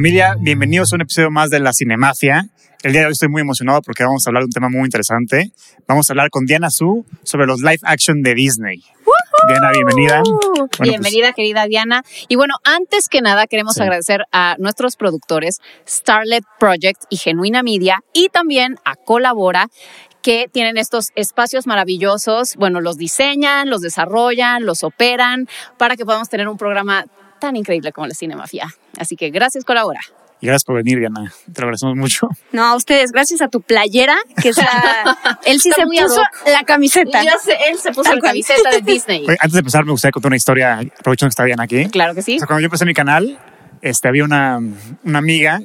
Familia, bienvenidos a un episodio más de La Cinemafia. El día de hoy estoy muy emocionado porque vamos a hablar de un tema muy interesante. Vamos a hablar con Diana Su sobre los live action de Disney. Diana, bienvenida. Bueno, pues, Bienvenida, querida Diana. Y bueno, antes que nada, queremos Sí. agradecer a nuestros productores, Starlet Project y Genuina Media, y también a Colabora, que tienen estos espacios maravillosos. Bueno, los diseñan, los desarrollan, los operan, para que podamos tener un programa tan increíble como la Cinemafia. Así que gracias, Colabora. y gracias por venir, Diana. Te lo agradecemos mucho. No, a ustedes, gracias a tu playera, que es la- él sí Está se puso la camiseta. Ya sé, él se puso Tal la cual. camiseta de Disney. Oye, antes de empezar, me gustaría contar una historia, aprovechando que está Diana aquí. Claro que sí. O sea, cuando yo empecé mi canal, este, había una, una amiga,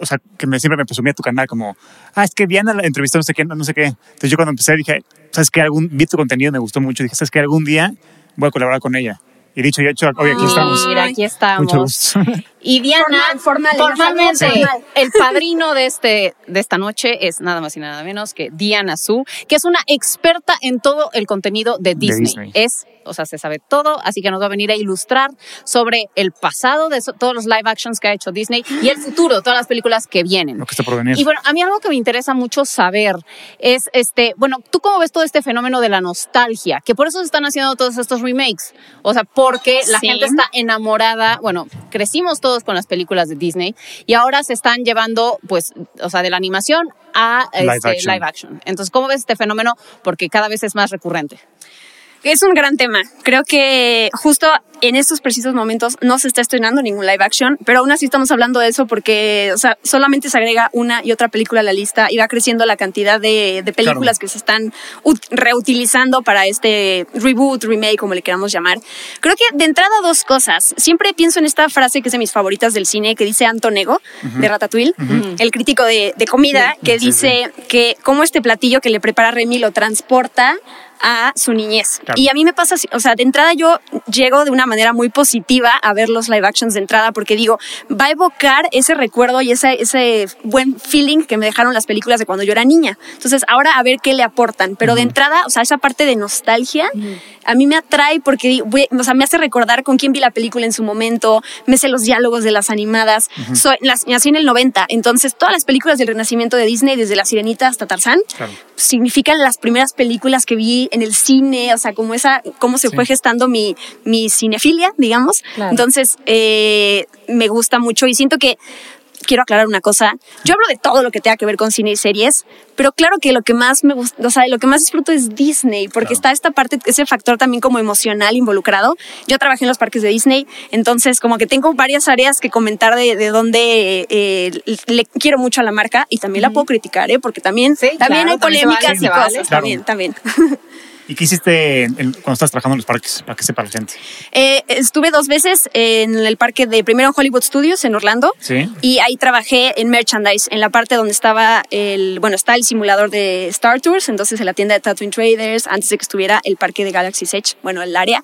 o sea, que me, siempre me presumía tu canal como, ah, es que Diana la entrevistó no sé qué, no sé qué. Entonces yo cuando empecé dije, ¿sabes qué? Algún, vi tu contenido, me gustó mucho. Dije, ¿sabes qué? Algún día voy a colaborar con ella. Y dicho y hecho, hoy aquí estamos. Mira, aquí estamos. Mucho gusto. Y Diana, Formal, formal, formalmente, formal. el padrino de, este, de esta noche es nada más y nada menos que Diana Su, que es una experta en todo el contenido de Disney. Disney. Es, o sea, se sabe todo, así que nos va a venir a ilustrar sobre el pasado de so- todos los live actions que ha hecho Disney y el futuro, todas las películas que vienen. Lo que está por venir. Y bueno, a mí algo que me interesa mucho saber es, este, bueno, ¿tú cómo ves todo este fenómeno de la nostalgia? Que por eso se están haciendo todos estos remakes. O sea, porque la Sí. gente está enamorada, bueno, crecimos todos con las películas de Disney y ahora se están llevando, pues, o sea, de la animación a Live este, action. live action. Entonces, ¿cómo ves este fenómeno? Porque cada vez es más recurrente. Es un gran tema. Creo que justo en estos precisos momentos no se está estrenando ningún live action, pero aún así estamos hablando de eso porque, o sea, solamente se agrega una y otra película a la lista y va creciendo la cantidad de, de películas Claro. que se están ut- reutilizando para este reboot, remake, como le queramos llamar. Creo que de entrada dos cosas. Siempre pienso en esta frase que es de mis favoritas del cine, que dice Antonego, de Ratatouille, el crítico de, de comida, que dice que cómo este platillo que le prepara Remy lo transporta a su niñez. Claro. Y a mí me pasa o sea, de entrada yo llego de una manera muy positiva a ver los live actions de entrada porque digo, va a evocar ese recuerdo y ese, ese buen feeling que me dejaron las películas de cuando yo era niña. Entonces, ahora a ver qué le aportan. Pero de entrada, o sea, esa parte de nostalgia a mí me atrae porque o sea, me hace recordar con quién vi la película en su momento, me sé los diálogos de las animadas. Soy, las, nací en el 90, entonces todas las películas del renacimiento de Disney, desde La Sirenita hasta Tarzán, Claro. significan las primeras películas que vi en el cine, o sea, como esa, cómo se Sí. fue gestando mi, mi cinefilia, digamos. Claro. Entonces, eh, me gusta mucho y siento que quiero aclarar una cosa. Yo hablo de todo lo que tenga que ver con cine y series, pero claro que lo que más me gusta, o sea, lo que más disfruto es Disney, porque Claro. está esta parte, ese factor también como emocional involucrado. Yo trabajé en los parques de Disney, entonces como que tengo varias áreas que comentar de, de donde eh, le quiero mucho a la marca y también la puedo criticar, ¿eh? porque también, Sí, también claro, hay también polémicas vale, y vale. cosas, Claro. también, también. ¿Y qué hiciste en- cuando estabas trabajando en los parques? Para que sepa la gente. Eh, estuve dos veces en el parque de primero en Hollywood Studios en Orlando Sí. y ahí trabajé en merchandise, en la parte donde estaba el, bueno, está el simulador de Star Tours, entonces en la tienda de Tatooine Traders, antes de que estuviera el parque de Galaxy's Edge, bueno, el área.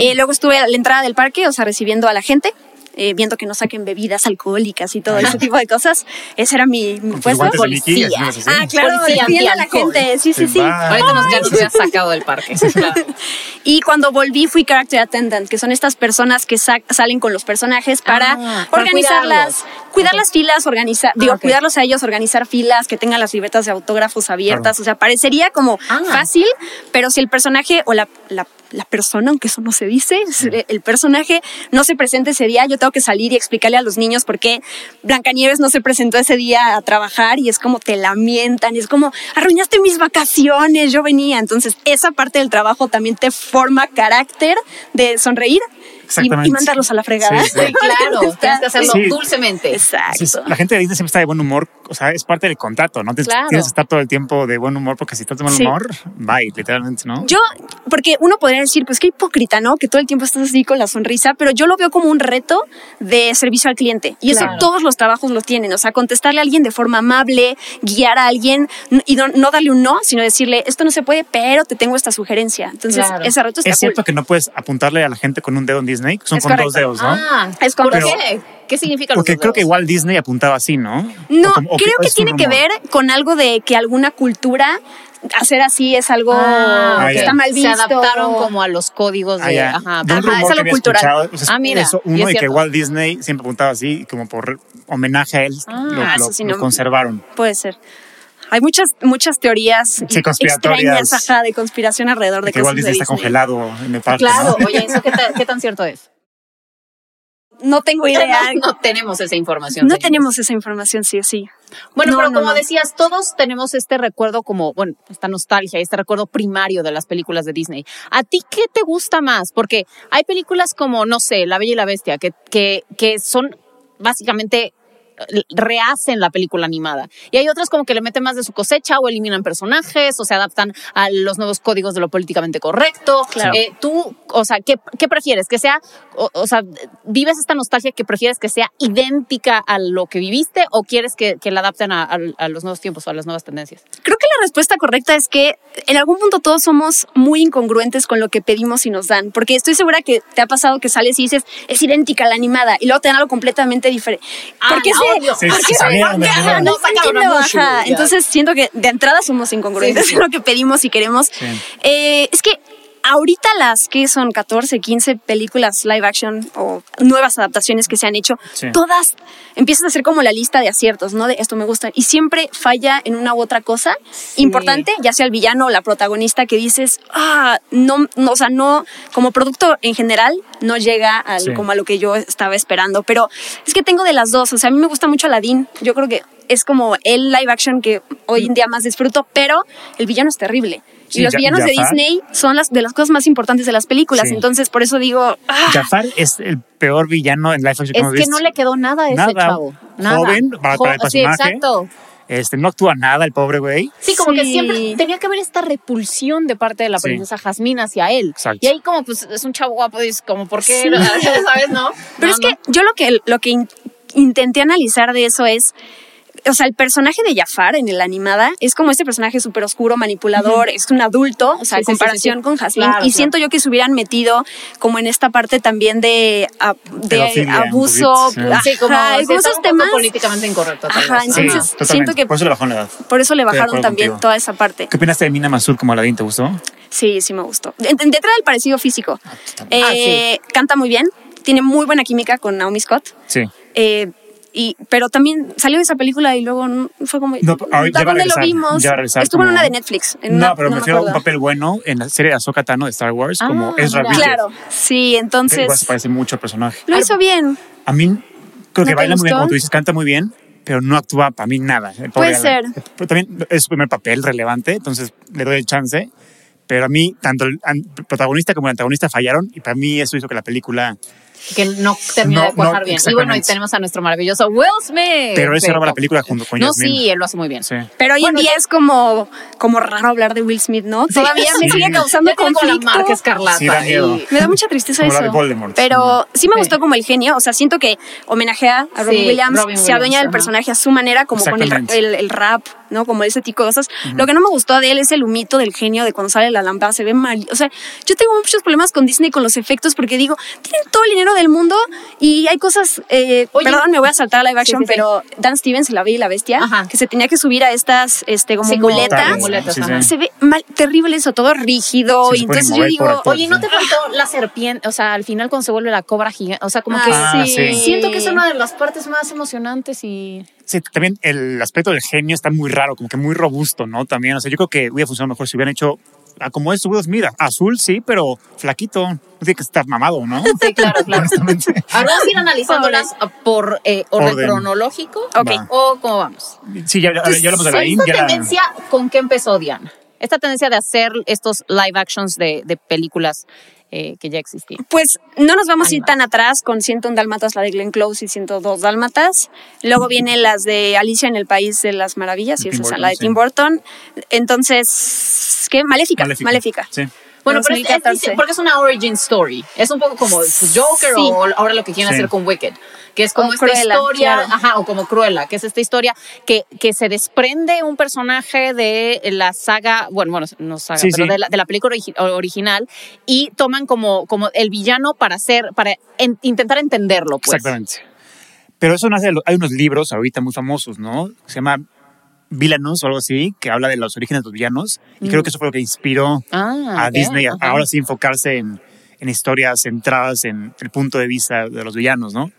Eh, luego estuve a la entrada del parque, o sea, recibiendo a la gente. Eh, viendo que no saquen bebidas alcohólicas y todo ese tipo de cosas. Ese era mi, mi puesto. Policía. Ah, claro, Policía defiendo a la gente. Sí, sí, Sí. Ahorita nos, ya sacado del parque. Claro. Y cuando volví fui character attendant, que son estas personas que sa- salen con los personajes para Ah, organizarlas. Cuidar Ok. las filas, organizar, digo, ok. cuidarlos a ellos, organizar filas, que tengan las libretas de autógrafos abiertas. Claro. O sea, parecería como Ah. fácil, pero si el personaje o la, la, la persona, aunque eso no se dice, el personaje no se presenta ese día, yo tengo que salir y explicarle a los niños por qué Blancanieves no se presentó ese día a trabajar y es como te lamentan y es como arruinaste mis vacaciones, yo venía. Entonces, esa parte del trabajo también te forma carácter de sonreír Exactamente. y mandarlos a la fregada. Sí, sí. Sí, claro, tienes que hacerlo Sí. dulcemente. Exacto. Sí, la gente de Disney siempre está de buen humor, o sea, es parte del contrato, ¿no? Tienes, Claro. tienes que estar todo el tiempo de buen humor porque si estás de buen Sí. humor, bye, literalmente, ¿no? Yo, porque uno podría decir, pues qué hipócrita, ¿no? Que todo el tiempo estás así con la sonrisa, pero yo lo veo como un reto de servicio al cliente. Y Claro. eso todos los trabajos lo tienen. O sea, contestarle a alguien de forma amable, guiar a alguien y no, no darle un no, sino decirle, esto no se puede, pero te tengo esta sugerencia. Entonces, Claro. ese reto está es cierto cool. que no puedes apuntarle a la gente con un dedo en Disney, son Es con dos correcto. dedos, ¿no? Ah, Es ¿por correcto. qué? ¿Qué significa los Porque dos creo que igual Disney apuntaba así, ¿no? No, O como- o creo que tiene que ver con algo de que alguna cultura hacer así es algo Ah, Ah, que ya. está mal visto. Se adaptaron como a los códigos Ah, de. ya. Ajá, De un Ajá, rumor es algo cultural. escuchado, o sea, Ah, mira, eso, y uno es y que. Walt Disney siempre apuntaba así, como por homenaje a él, Ah, lo, lo- eso sí lo no- conservaron. Puede ser. Hay muchas, muchas teorías Sí, conspiratorias. extrañas ajá, de conspiración alrededor de que cosas Walt Disney de está congelado en el parque. Claro, ¿no? oye, ¿eso qué, ta- qué tan cierto es? No tengo idea. No tenemos esa información. No señores. tenemos esa información, sí o sí. Bueno, No, pero no, como no. decías, todos tenemos este recuerdo como, bueno, esta nostalgia, este recuerdo primario de las películas de Disney. ¿A ti qué te gusta más? Porque hay películas como, no sé, La Bella y la Bestia, que, que, que son básicamente rehacen la película animada. Y hay otras como que le meten más de su cosecha o eliminan personajes o se adaptan a los nuevos códigos de lo políticamente correcto. Claro. Eh, tú, o sea, ¿qué, qué prefieres? Que sea, o, o sea, vives esta nostalgia que prefieres que sea idéntica a lo que viviste o quieres que, que la adapten a, a- a los nuevos tiempos o a las nuevas tendencias? Creo la respuesta correcta es que en algún punto todos somos muy incongruentes con lo que pedimos y nos dan. Porque estoy segura que te ha pasado que sales y dices, es idéntica a la animada, y luego te dan algo completamente diferente. Ah, ¿Por qué se- por se- no ya. Entonces siento que de entrada somos incongruentes Sí, sí, sí. en lo que pedimos y queremos. Sí. Eh, es que ahorita las que son 14, 15 películas live action o nuevas adaptaciones que se han hecho, Sí. todas empiezan a ser como la lista de aciertos, ¿no? De esto me gusta. Y siempre falla en una u otra cosa importante, ya sea el villano o la protagonista que dices, ah, no, no, o sea, no, como producto en general, no llega al, Sí. como a lo que yo estaba esperando. Pero es que tengo de las dos, o sea, a mí me gusta mucho Aladdin, yo creo que es como el live action que hoy en día más disfruto, pero el villano es terrible. Sí, y los villanos de. Disney son las de las cosas más importantes de las películas. Sí. Entonces, por eso digo, ah, Jafar es el peor villano en live action que Es que no le quedó nada a ese Nada. chavo. Nada. Joven, para- para el Jo- Sí, personaje. exacto. Este, no actúa nada el pobre güey. Sí, como que Sí. siempre tenía que haber esta repulsión de parte de la Sí. princesa Jasmine hacia él. Exacto. Y ahí como pues es un chavo guapo, dices como, ¿por qué? Sí. ¿Sabes, no? Pero No, es que yo lo que, lo que in- intenté analizar de eso es, o sea, el personaje de Jafar en la animada es como este personaje súper oscuro, manipulador, es un adulto, o sea, Sí, en sí, comparación sí, sí. con Jasmine. Claro, y claro. siento yo que se hubieran metido como en esta parte también de, abuso. poquito, ajá, Sí, como, esos temas. políticamente incorrecto. Ajá, vez. Sí, entonces siento que Por eso le bajó la edad. por eso le bajaron también contigo. toda esa parte. ¿Qué opinaste de Mina Mazur como Aladdin? ¿Te gustó? Sí, sí me gustó. De- de- Detrás del parecido físico. Eh, Ah, Canta muy bien, tiene muy buena química con Naomi Scott. Sí. Eh, y, pero también salió de esa película y luego fue como. No, ahorita ¿A ya va a dónde lo vimos? Estuvo en una de Netflix. en no, una- pero me me refiero a un papel bueno en la serie de Ahsoka Tano de Star Wars, Ah, como Ezra. Bridger. Claro, sí, entonces se parece mucho al personaje. lo hizo bien. A mí creo que baila muy bien, como tú dices, canta muy bien, pero no actúa para mí nada. Pobre Puede ser. Pero también es su primer papel relevante, entonces le doy el chance. Pero a mí, tanto el protagonista como el antagonista fallaron y para mí eso hizo que la película... Que no termina No, de cuajar no, bien. Y bueno, y tenemos a nuestro maravilloso Will Smith. Pero él se roba la película junto con No, sí, él lo hace muy bien. Sí. Pero hoy Bueno, en día es como, como raro hablar de Will Smith, ¿no? Todavía me Sí. sigue causando Ya tiene como la conflicto. marca escarlata. Sí, da miedo. y- Me da mucha tristeza Como la eso. de Voldemort. Pero sí me Sí. gustó como el genio. O sea, siento que homenajea a Robin Sí, Williams, Robin se Williams, adueña del ajá. personaje a su manera, como con el, el- el rap, ¿no? Como ese tipo de cosas. Lo que no me gustó de él es el humito del genio de cuando sale la lámpara. Se ve mal. O sea, yo tengo muchos problemas con Disney con los efectos porque digo, tienen todo el dinero del mundo y hay cosas. eh, Oye. perdón, me voy a saltar a live action, Sí, sí, sí. pero Dan Stevens, La Bella y la Bestia, Ajá. que se tenía que subir a estas este, como muletas. Se ve mal, terrible eso, todo rígido. Y entonces yo digo, Oye, ¿no te faltó la serpiente? O sea, al final cuando se vuelve la cobra gigante. O sea, como Ah, que sí. sí. siento que es una de las partes más emocionantes y... Sí, también el aspecto del genio está muy raro, como que muy robusto, ¿no? También, o sea, yo creo que hubiera funcionado mejor si hubieran hecho como es Will Smith, azul sí, pero flaquito, no tiene que estar mamado, ¿no? Sí, claro, claro. Honestamente. Ahora vamos a ir analizándolas por eh, orden, Orden. cronológico. Ok. ¿O cómo vamos? Sí, ya, ya, ya hablamos de la Esta tendencia, ¿con qué empezó Diana? Esta tendencia de hacer estos live actions de, de películas eh, que ya existían. Pues no nos vamos a ir tan atrás con 101 Dálmatas, la de Glenn Close y 102 Dálmatas. Luego vienen las de Alicia en el País de las Maravillas, y De esa es la de sí. Tim Burton. Entonces, ¿qué? Maléfica. Maléfica. Sí. Bueno, pero es, es 2014. distinto, porque es una origin story. Es un poco como Joker Sí. o ahora lo que quieren Sí. hacer con Wicked, que es como O esta Cruella, historia, claro. ajá, o como Cruella, que es esta historia que, que se desprende un personaje de la saga, bueno, bueno, no saga, Sí, pero sí. De, la, de la película origi- original y toman como, como el villano para hacer, para en- intentar entenderlo, pues. Exactamente. Pero eso nace, de hay unos libros ahorita muy famosos, ¿no? Se llama Villainous o algo así, que habla de los orígenes de los villanos. Y creo que eso fue lo que inspiró Ah, a Disney a ahora sí enfocarse en, en historias centradas en el punto de vista de los villanos, ¿no?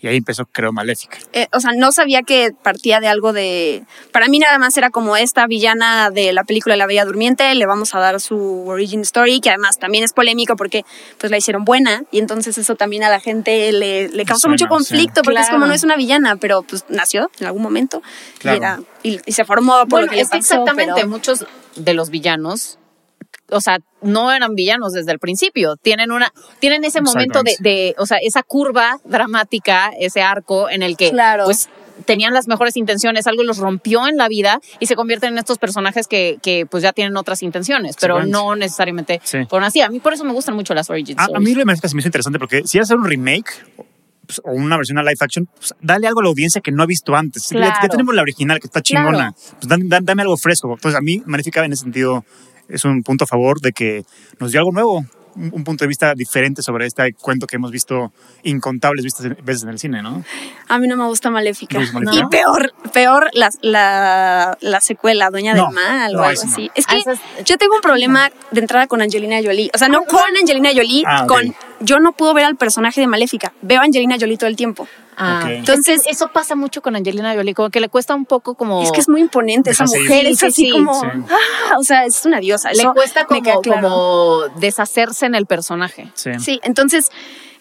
Y ahí empezó, creo, Maléfica. Eh, o sea, no sabía que partía de algo de... Para mí nada más era como esta villana de la película de La Bella Durmiente, le vamos a dar su origin story, que además también es polémico porque pues la hicieron buena y entonces eso también a la gente le, le causó suena, mucho conflicto sí. porque es como Claro. no es una villana, pero pues nació en algún momento Claro. y, era, y, y se formó por Bueno, lo que le es que pasó, exactamente, pero- muchos de los villanos, o sea, no eran villanos desde el principio. Tienen una, tienen ese momento de, de, o sea, esa curva dramática, ese arco en el que, Claro. pues, tenían las mejores intenciones, algo los rompió en la vida y se convierten en estos personajes que, que pues ya tienen otras intenciones, pero no necesariamente Sí. fueron así. A mí por eso me gustan mucho las origin A, a stories. mí Maléfica se me hizo interesante porque si vas a hacer un remake pues, o una versión a live action, pues, dale algo a la audiencia que no ha visto antes. Ya- tenemos la original que está Claro. chingona. Pues dan- dan- dame algo fresco. Entonces a mí Maléfica en ese sentido es un punto a favor de que nos dio algo nuevo. Un, un punto de vista diferente sobre este cuento que hemos visto incontables vistas en- veces en el cine, ¿no? A mí no me gusta Maléfica. Y peor, peor la, la, la secuela, Dueña No, del Mal o no, algo así. Es Ah, que yo tengo un problema de entrada con Angelina Jolie. O sea, no con Angelina Jolie, Ah, con... Yo no puedo ver al personaje de Maléfica. Veo a Angelina Jolie todo el tiempo. Ah. Entonces- es eso pasa mucho con Angelina Jolie, como que le cuesta un poco como... Es que es muy imponente esa mujer. Es sí, así sí. como... Sí. ah, o sea, es una diosa. le Eso cuesta como, claro. como deshacerse en el personaje. Sí. Sí, entonces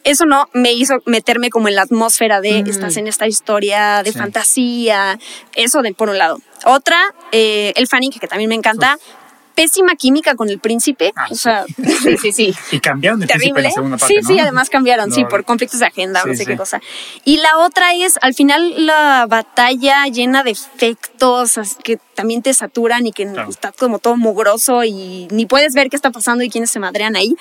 eso no me hizo meterme como en la atmósfera de Mm. estás en esta historia de Sí. fantasía, eso de por un lado. Otra, eh, el Fanning, que también me encanta, pésima química con el príncipe, Ah, o sea, Sí, sí, sí. Y cambiaron de príncipe en terrible. la segunda parte, sí, ¿no? sí, además cambiaron, sí, por conflictos de agenda, no sé sí. qué cosa. Y la otra es, al final, la batalla llena de efectos que también te saturan y que Claro. está como todo mugroso y ni puedes ver qué está pasando y quiénes se madrean ahí.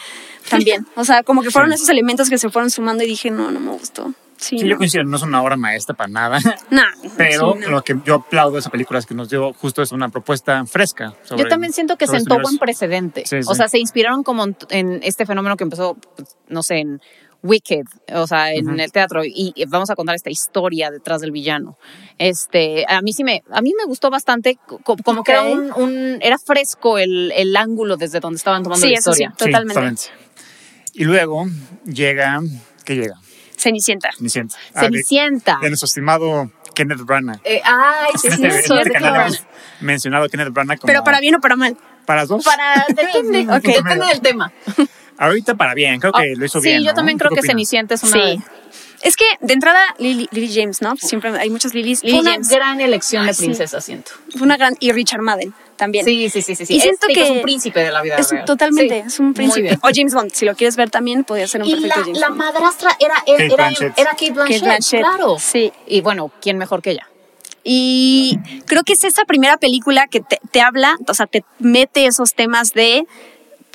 También. O sea, como que fueron Sí. esos elementos que se fueron sumando y dije, no, no me gustó. Sí, Sí, no. yo coincido, no es una obra maestra para nada. Nah, Pero sí, no. lo que yo aplaudo de esa película es que nos dio justo es una propuesta fresca. sobre- Yo también siento que sentó este buen precedente. Sí, O sí. sea, se inspiraron como en, en este fenómeno que empezó, pues, no sé, en Wicked, o sea, en el teatro, y, y vamos a contar esta historia detrás del villano. Este, a mí sí me, a mí me gustó bastante, co- como que era un, un- era fresco el, el ángulo desde donde estaban tomando Sí, la eso sí. historia. Sí, Totalmente. Y luego llega, ¿qué llega? Cenicienta. Cenicienta. Ah, de- Cenicienta. de, nuestro estimado Kenneth Branagh. Eh, ay, sí, En sí, este, es este cierto. canal hemos mencionado a Kenneth Branagh como... Pero para bien o para mal. ¿Para las dos? Para, depende, Ok. depende del tema. Ahorita para bien, creo que lo hizo Ah, sí, bien. yo ¿no? también ¿Tú creo que opinas? Cenicienta es una, Sí. Es que de entrada, Lily, Lily James, ¿no? Siempre hay muchas fue Lily una James. gran elección de sí. princesa, siento. Fue una gran. Y Richard Madden también. Sí, sí, sí, sí. sí. Y siento Este que es un príncipe de la vida Es real. totalmente, Sí, es un príncipe. O James Bond, si lo quieres ver también, podría ser un Y perfecto la, James la Bond. madrastra era, era, Kate era, Blanchett. era Kate Blanchett, Kate Blanchett, claro. sí. Y bueno, ¿quién mejor que ella? Y creo que es esa primera película que te, te habla, o sea, te mete esos temas de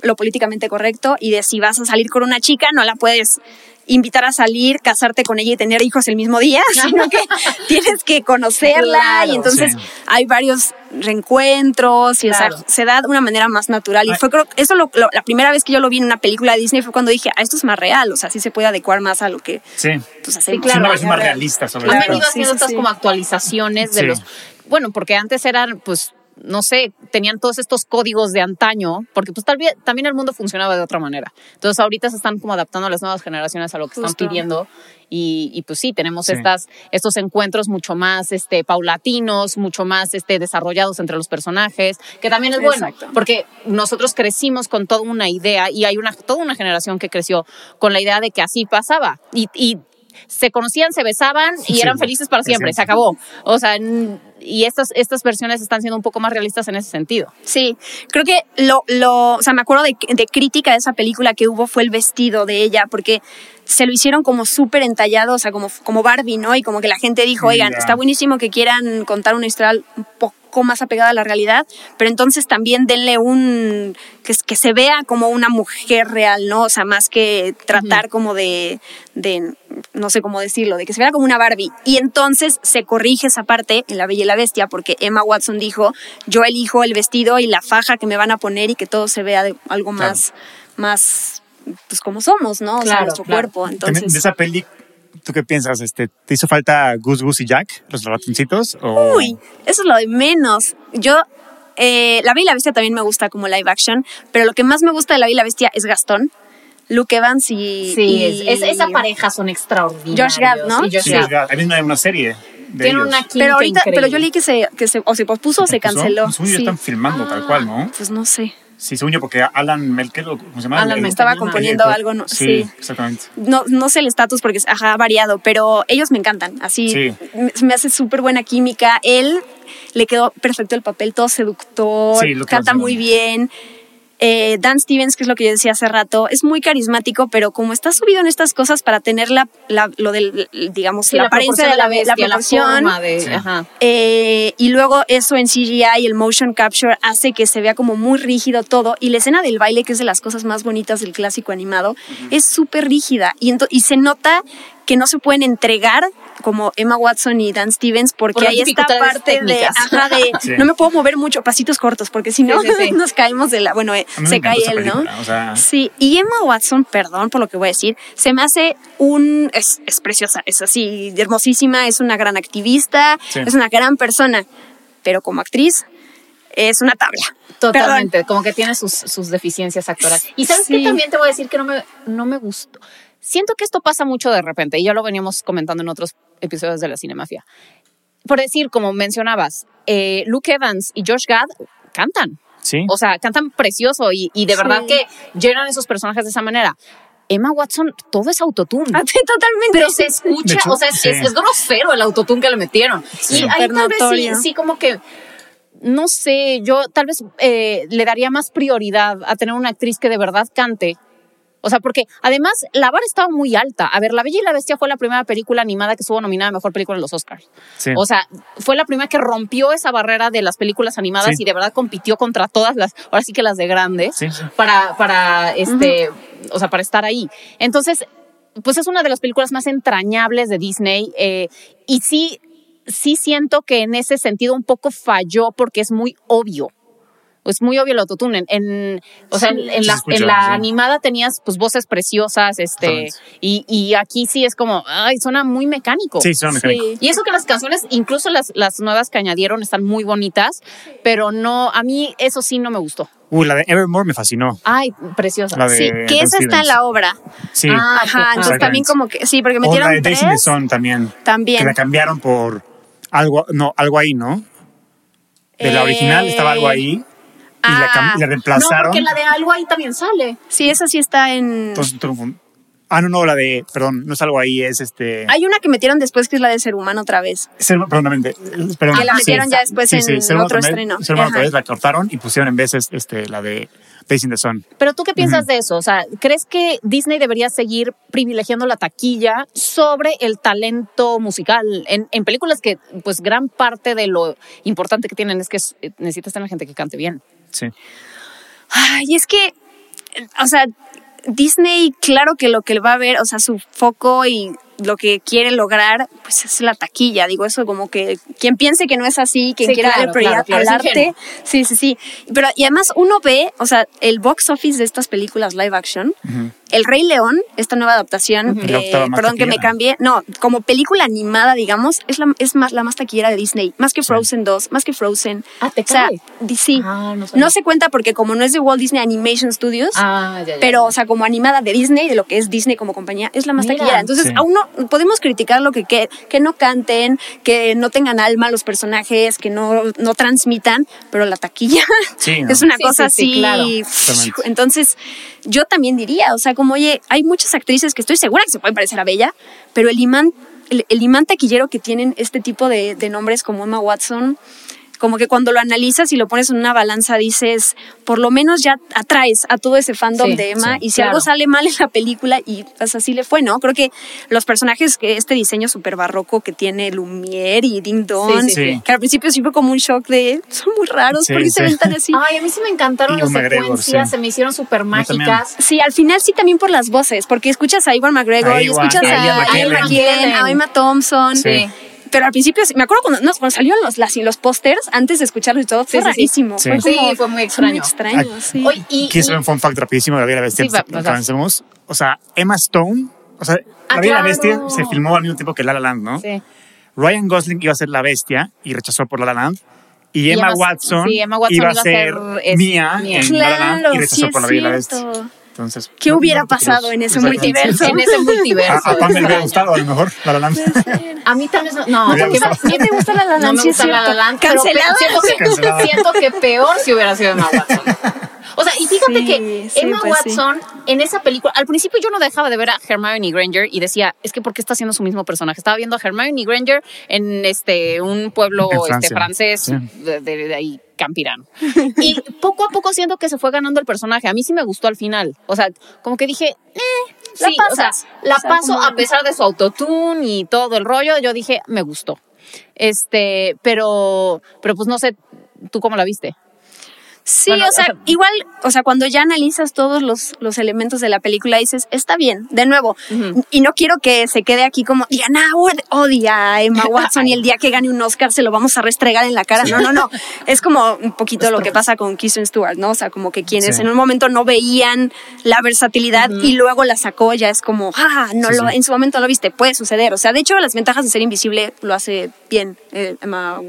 lo políticamente correcto y de si vas a salir con una chica, no la puedes invitar a salir, casarte con ella y tener hijos el mismo día, sino que tienes que conocerla Claro. y entonces Sí. hay varios reencuentros y o sea, se da de una manera más natural y Ay. fue creo eso lo- lo- la primera vez que yo lo vi en una película de Disney fue cuando dije, ah, esto es más real, o sea, sí se puede adecuar más a lo que Sí. pues Sí. Es claro. una versión más real. realista sobre Han venido sí, haciendo sí, estas sí. como actualizaciones de Sí. los... Bueno, porque antes eran, pues, no sé, tenían todos estos códigos de antaño, porque pues tal vez también el mundo funcionaba de otra manera. Entonces ahorita se están como adaptando a las nuevas generaciones a lo que están pidiendo y, y, pues sí, tenemos Sí. estas, estos encuentros mucho más este, paulatinos, mucho más este, desarrollados entre los personajes, que también es bueno, Exacto. porque nosotros crecimos con toda una idea y hay una, toda una generación que creció con la idea de que así pasaba y, y se conocían, se besaban y Sí, eran felices para siempre, cierto. se acabó. O sea, y estas, estas versiones están siendo un poco más realistas en ese sentido. Sí, creo que lo, lo, o sea, me acuerdo de, de crítica de esa película que hubo fue el vestido de ella, porque se lo hicieron como súper entallado, o sea, como, como Barbie, ¿no? Y como que la gente dijo, oigan, está buenísimo que quieran contar una historia un poco más apegada a la realidad, pero entonces también denle un, que, que se vea como una mujer real, ¿no? O sea, más que tratar como de, de, no sé cómo decirlo, de que se vea como una Barbie. Y entonces se corrige esa parte en La Bella y la Bestia, porque Emma Watson dijo, yo elijo el vestido y la faja que me van a poner y que todo se vea de algo Claro. más, más, pues como somos, ¿no? O sea, nuestro claro. cuerpo. También Entonces, de esa peli ¿tú qué piensas? Este, ¿Te hizo falta Goose Goose y Jack, los ratoncitos? O... Uy, eso es lo de menos. Yo, eh, La Bella y la Bestia también me gusta como live action, pero lo que más me gusta de La Bella y la Bestia es Gastón. Luke Evans y. Sí, y- es- es- esa pareja son extraordinarios. Josh Gad, ¿no? Y Josh Sí, Gad. Hay una, una serie de Tiene ellos. una Pero ahorita, pero yo leí que se, que se, o se pospuso o se canceló. Sí. están filmando tal cual, ¿no? Pues no sé. Sí, según yo, porque Alan Melker, ¿o ¿cómo se llama? Alan Menken. Estaba componiendo el- algo, no, Sí, sí. exactamente. No, no sé el estatus porque ajá, ha variado, pero ellos me encantan. Así Sí. me, me hace súper buena química. Él le quedó perfecto el papel, todo seductor, Sí, lo que canta muy bien. Eh, Dan Stevens, que es lo que yo decía hace rato, es muy carismático, pero como está subido en estas cosas para tener la, la- lo del, digamos, Sí, la, la apariencia de la, bestia, la proporción, de, Sí. ajá. eh, y luego eso en CGI y el motion capture hace que se vea como muy rígido todo. Y la escena del baile, que es de las cosas más bonitas del clásico animado, es súper rígida. Y, y se nota que no se pueden entregar como Emma Watson y Dan Stevens porque Por hay esta parte de, técnicas. ajá, de Sí. no me puedo mover mucho, pasitos cortos, porque si no Sí, sí, sí. nos caemos de la... Bueno, eh, se cae él, ¿no? película, o sea- Sí, y Emma Watson, perdón por lo que voy a decir, se me hace un... Es, es preciosa, es así, hermosísima, es una gran activista, Sí. es una gran persona, pero como actriz es una tabla. Totalmente, como que tiene sus, sus deficiencias actorales. Y sabes Sí. que también te voy a decir que no me, no me gustó. Siento que esto pasa mucho de repente, y ya lo veníamos comentando en otros episodios de la Cinemafia. Por decir, como mencionabas, eh, Luke Evans y Josh Gad cantan. Sí. O sea, cantan precioso y, y de verdad que llenan esos personajes de esa manera. Emma Watson, todo es autotune. Totalmente. Pero se escucha, hecho, o sea, es, sí. es- es grosero el autotune que le metieron. Sí. Y ahí tal vez sí, sí, como que, no sé, yo tal vez eh, le daría más prioridad a tener una actriz que de verdad cante. O sea, porque además la vara estaba muy alta. A ver, La Bella y la Bestia fue la primera película animada que estuvo nominada a Mejor Película en los Oscars. Sí. O sea, fue la primera que rompió esa barrera de las películas animadas Sí. y de verdad compitió contra todas las, ahora sí que las de grandes, Sí, para, para, este, o sea, para estar ahí. Entonces, pues es una de las películas más entrañables de Disney eh, y sí, sí siento que en ese sentido un poco falló porque es muy obvio. Es muy obvio el autotune. En, en- o sea, Sí. en, la, escucha, en la sí. animada tenías pues voces preciosas, este, y, y aquí sí es como, ay, suena muy mecánico. Sí, son mecánicos. Sí. Y eso que las canciones, incluso las, las nuevas que añadieron, están muy bonitas, pero no, a mí eso sí no me gustó. Uh, la de Evermore me fascinó. Ay, preciosa. La de- Sí, que esa está en la obra. Sí. Ah, Ajá, entonces también como que, sí, porque o la metieron de Days in the tres. Sun también. También. Que la cambiaron por algo, no, algo ahí, ¿no? De la Eh, original estaba algo ahí. Y la, cam- ah, la No, reemplazaron. porque la de algo ahí también sale. Sí, esa sí está en... Entonces, confund- ah, no, no, la de, perdón, no es algo ahí, es este. Hay una que metieron después que es la de Ser Humano otra vez. Ser- perdón, perdón, perdón, Que la sí. metieron ya después en Ser Humano otro estreno. Ser Humano otra vez la cortaron y pusieron en vez este, la de in the Sun. Pero tú qué piensas de eso? O sea, ¿crees que Disney debería seguir privilegiando la taquilla sobre el talento musical en, en películas que, pues, gran parte de lo importante que tienen es que es- necesitas tener gente que cante bien? Sí. Ay, es que, o sea, Disney, claro que lo que va a ver, o sea, su foco y lo que quiere lograr, pues es la taquilla. Digo, eso como que quien piense que no es así, quien Sí, quiera claro, darle prioridad claro, claro, al arte. Sí, sí, sí. Pero, y además uno ve, o sea, el box office de estas películas live action, El Rey León, esta nueva adaptación, eh, perdón que me cambié, no, como película animada, digamos, es, la, es más, la más taquillera de Disney, más que Sí. Frozen 2, más que Frozen. Ah, ¿te o sea, sí. Ah, no no se cuenta porque como no es de Walt Disney Animation Studios, Ah, ya, ya. pero, o sea, como animada de Disney, de lo que es Disney como compañía, es la más Mira. taquillera. Entonces, Sí. a uno podemos criticar lo que, que, que no canten, que no tengan alma los personajes, que no, no transmitan, pero la taquilla Sí, ¿no? es una Sí, cosa sí, sí, así. claro. Entonces, yo también diría, o sea, como, oye, hay muchas actrices que estoy segura que se pueden parecer a Bella, pero el imán, el, imán taquillero que tienen este tipo de nombres como Emma Watson, como que cuando lo analizas y lo pones en una balanza dices, por lo menos ya atraes a todo ese fandom Sí, de Emma sí, y si claro. algo sale mal en la película y pues así le fue, ¿no? Creo que los personajes que este diseño súper barroco que tiene Lumière y Ding Dong, Sí, sí, sí. que al principio sí fue como un shock de, son muy raros, Sí, ¿por qué se ven tan así? Ay, a mí sí me encantaron las secuencias, sí. se me hicieron súper mágicas. Sí, al final sí también por las voces, porque escuchas a Iwan McGregor A y escuchas a a. McKellen, a Emma Thompson. Sí. Pero al principio, sí- me acuerdo cuando, no, cuando salieron los, las, los pósters, antes de escucharlos y todo, fue Sí, rarísimo. Sí. Fue, Sí, como- fue muy fue muy extraño. extraño, sí. Oye, y, un fun fact rapidísimo de la Bella y la Bestia. Avancemos. O sea, Emma Stone o sea, Ah, La Bella y la Bestia claro. se filmó al mismo tiempo que La La Land, ¿no? Sí. Ryan Gosling iba a ser la bestia y rechazó por La La Land. Y Emma, Emma- Watson, sí, Emma Watson iba a iba a ser Mía Mía. en La La Land Claro, y rechazó por La Bella y la Bestia. Entonces, ¿Qué no- hubiera no pasado crees. en ese multiverso? En ese multiverso. A, a Pam me hubiera gustado a lo mejor La La Land. A mí también no, no Me porque. ¿A ti te gusta La La no me Sí, gusta La La siento que, Cancelada. siento que peor si hubiera sido Emma Watson. O sea, y fíjate Sí, que sí, Emma pues sí. Watson en esa película, al principio yo no dejaba de ver a Hermione Granger y decía, es que ¿por qué está haciendo su mismo personaje? Estaba viendo a Hermione Granger en este un pueblo En este, francés sí. de, de- de ahí campirano. Y poco a poco siento que se fue ganando el personaje. A mí sí me gustó al final. O sea, como que dije, eh, La sí, o sea, pasas. la O sea, paso a pesar de su autotune y todo el rollo. Yo dije, me gustó. Este, pero, pero pues no sé, ¿tú cómo la viste? Sí, Bueno, o sea, o sea- igual, o sea, cuando ya analizas todos los, los elementos de la película, dices, está bien, de nuevo. Y no quiero que se quede aquí como, Diana Howard odia a Emma Watson y el día que gane un Oscar se lo vamos a restregar en la cara. No, no, no. Es como un poquito lo que pasa con Kristen Stewart, ¿no? O sea, como que quienes Sí. en un momento no veían la versatilidad y luego la sacó, ya es como, ah, no Sí, lo, en su momento lo viste, puede suceder. O sea, de hecho, las ventajas de ser invisible lo hace bien eh, Emma.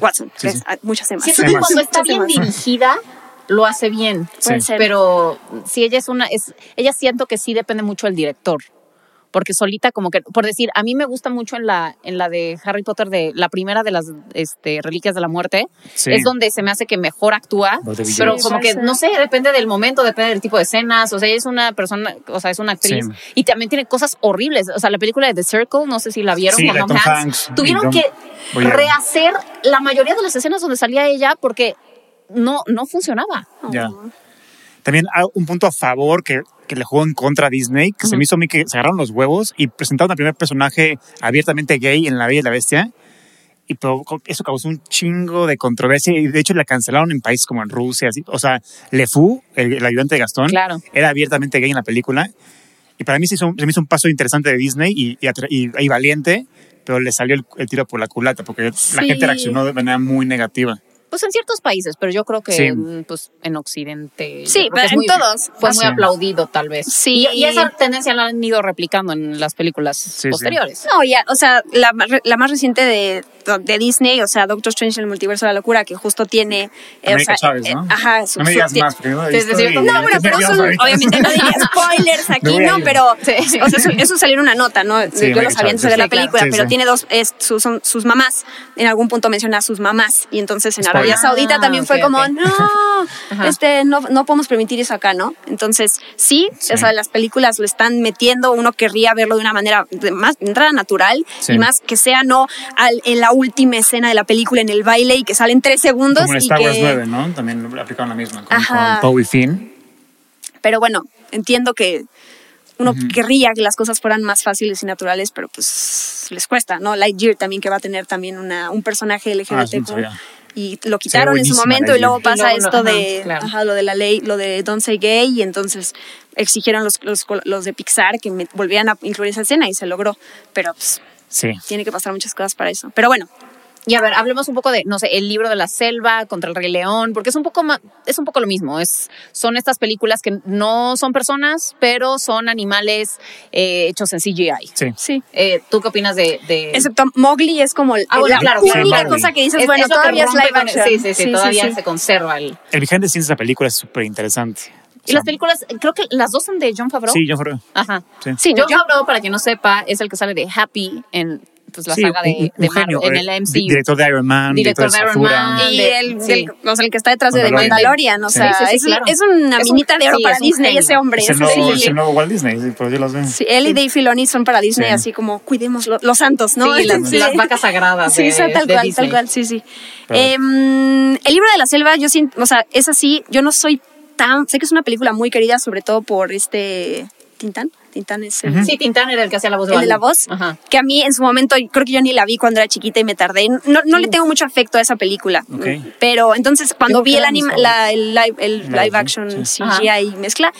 Watson. Muchas Además. cuando está bien Emmas. Lo hace bien. Puede Sí. ser. Pero si ella es una, es, ella siento que sí depende mucho del director. Porque solita como que, por decir, a mí me gusta mucho en la, en la de Harry Potter, de la primera de las este, Reliquias de la Muerte, Sí. es donde se me hace que mejor actúa, pero como que, no sé, depende del momento, depende del tipo de escenas, o sea, ella es una persona, o sea, es una actriz, Sí. y también tiene cosas horribles, o sea, la película de The Circle, no sé si la vieron Sí, con Tom Hanks, tuvieron que rehacer la mayoría de las escenas donde salía ella porque no, no funcionaba. Ya. También hay un punto a favor que, que le jugó en contra a Disney, que se me hizo a mí que se agarraron los huevos y presentaron al primer personaje abiertamente gay en La Bella y la Bestia. Y provocó- eso causó un chingo de controversia y de hecho la cancelaron en países como en Rusia. Así. O sea, Le Fou, el, el ayudante de Gastón, Claro. era abiertamente gay en la película. Y para mí se, hizo, un- se me hizo un paso interesante de Disney y, y, atra- y- y valiente, pero le salió el, el tiro por la culata porque la gente reaccionó de manera muy negativa. Pues en ciertos países, pero yo creo que Sí. pues en Occidente. Sí, pero en muy- todos. Fue muy aplaudido, tal vez. Sí. Y, y esa tendencia la han ido replicando en las películas sí. posteriores. No, ya, o sea, la, más re- la más reciente de, de Disney, o sea, Doctor Strange en el multiverso de la locura, que justo tiene. eh, o sea, Chávez, ¿no? eh, ajá, su- no me digas más, no bueno, pero eso, obviamente no diría spoilers aquí, ¿no? Pero, Sí. o sea, eso, salió en una nota, ¿no? Sí, Yo lo sabía antes de la película, pero tiene dos, es, sus, mamás. En algún punto menciona a sus mamás. Y entonces en Spoiler. Arabia Saudita Ah, también ok, fue como, no, Ajá. este, no, no podemos permitir eso acá, ¿no? Entonces, sí, Sí. o sea, las películas lo están metiendo, uno querría verlo de una manera más de entrada natural Sí. y más que sea no al, en la última escena de la película en el baile y que salen tres segundos Como en y Star que Wars 9, ¿no? También aplicaron la misma con, Ajá. con y Finn. pero bueno, entiendo que uno querría que las cosas fueran más fáciles y naturales, pero pues les cuesta, ¿no? Lightyear también que va a tener también una, un personaje Ah, LGBT sabía. Y lo quitaron en su momento y luego pasa Y luego, esto de claro. ajá, lo de la ley, lo de Don't Say Gay y entonces exigieron los, los, los de Pixar que me- volvieran a incluir esa escena y se logró, pero pues Sí. tiene que pasar muchas cosas para eso. Pero bueno, Y a ver, hablemos un poco de, no sé, el libro de la selva contra el Rey León, porque es un poco ma- es un poco lo mismo. Es, son estas películas que no son personas, pero son animales eh, hechos en CGI. Sí. sí. Eh, ¿Tú qué opinas de, de- Excepto Mowgli es como el- Ah, bueno, la claro, única claro, cosa que dices, Es- bueno, todavía es live action. Sí, sí, sí, todavía sí. se conserva el. El behind the scenes de esa película es súper interesante. Y las películas, creo que las dos son de John Favreau. Sí, yo creo. Ajá. Sí. Sí, John Favreau, para quien no sepa, es el que sale de Happy en pues, la Sí, saga un- de, un de Marvel, genio, en eh, el MCU. di- Director de Iron Man, Director director, de Iron. Man. y de- el, sí. el- o sea, el que está detrás de The Mandalorian. O sea, Sí, sí, sí, es, claro. es una Es un- minita de oro sí, para es Disney ese hombre. Es el nuevo, sí. es el nuevo Walt Disney, sí, por Dios los él y Dave Filoni son para Disney, Sí. así como cuidemos lo- los santos, ¿no? Sí, las, Sí. las vacas sagradas Sí, de, tal de cual, Disney. tal cual, sí, sí. Em, el libro de la selva, yo siento, o sea, es así, yo no soy tan, sé que es una película muy querida, sobre todo por este Tintán. Tintán es el, Sí, Tintán era el que hacía la voz de el de la voz, Ajá. que a mí en su momento, creo que yo ni la vi cuando era chiquita y me tardé. No, no le tengo mucho afecto a esa película. Ok. Pero entonces cuando vi el, anima, la, el live, el Live, action Sí. CGI mezcla,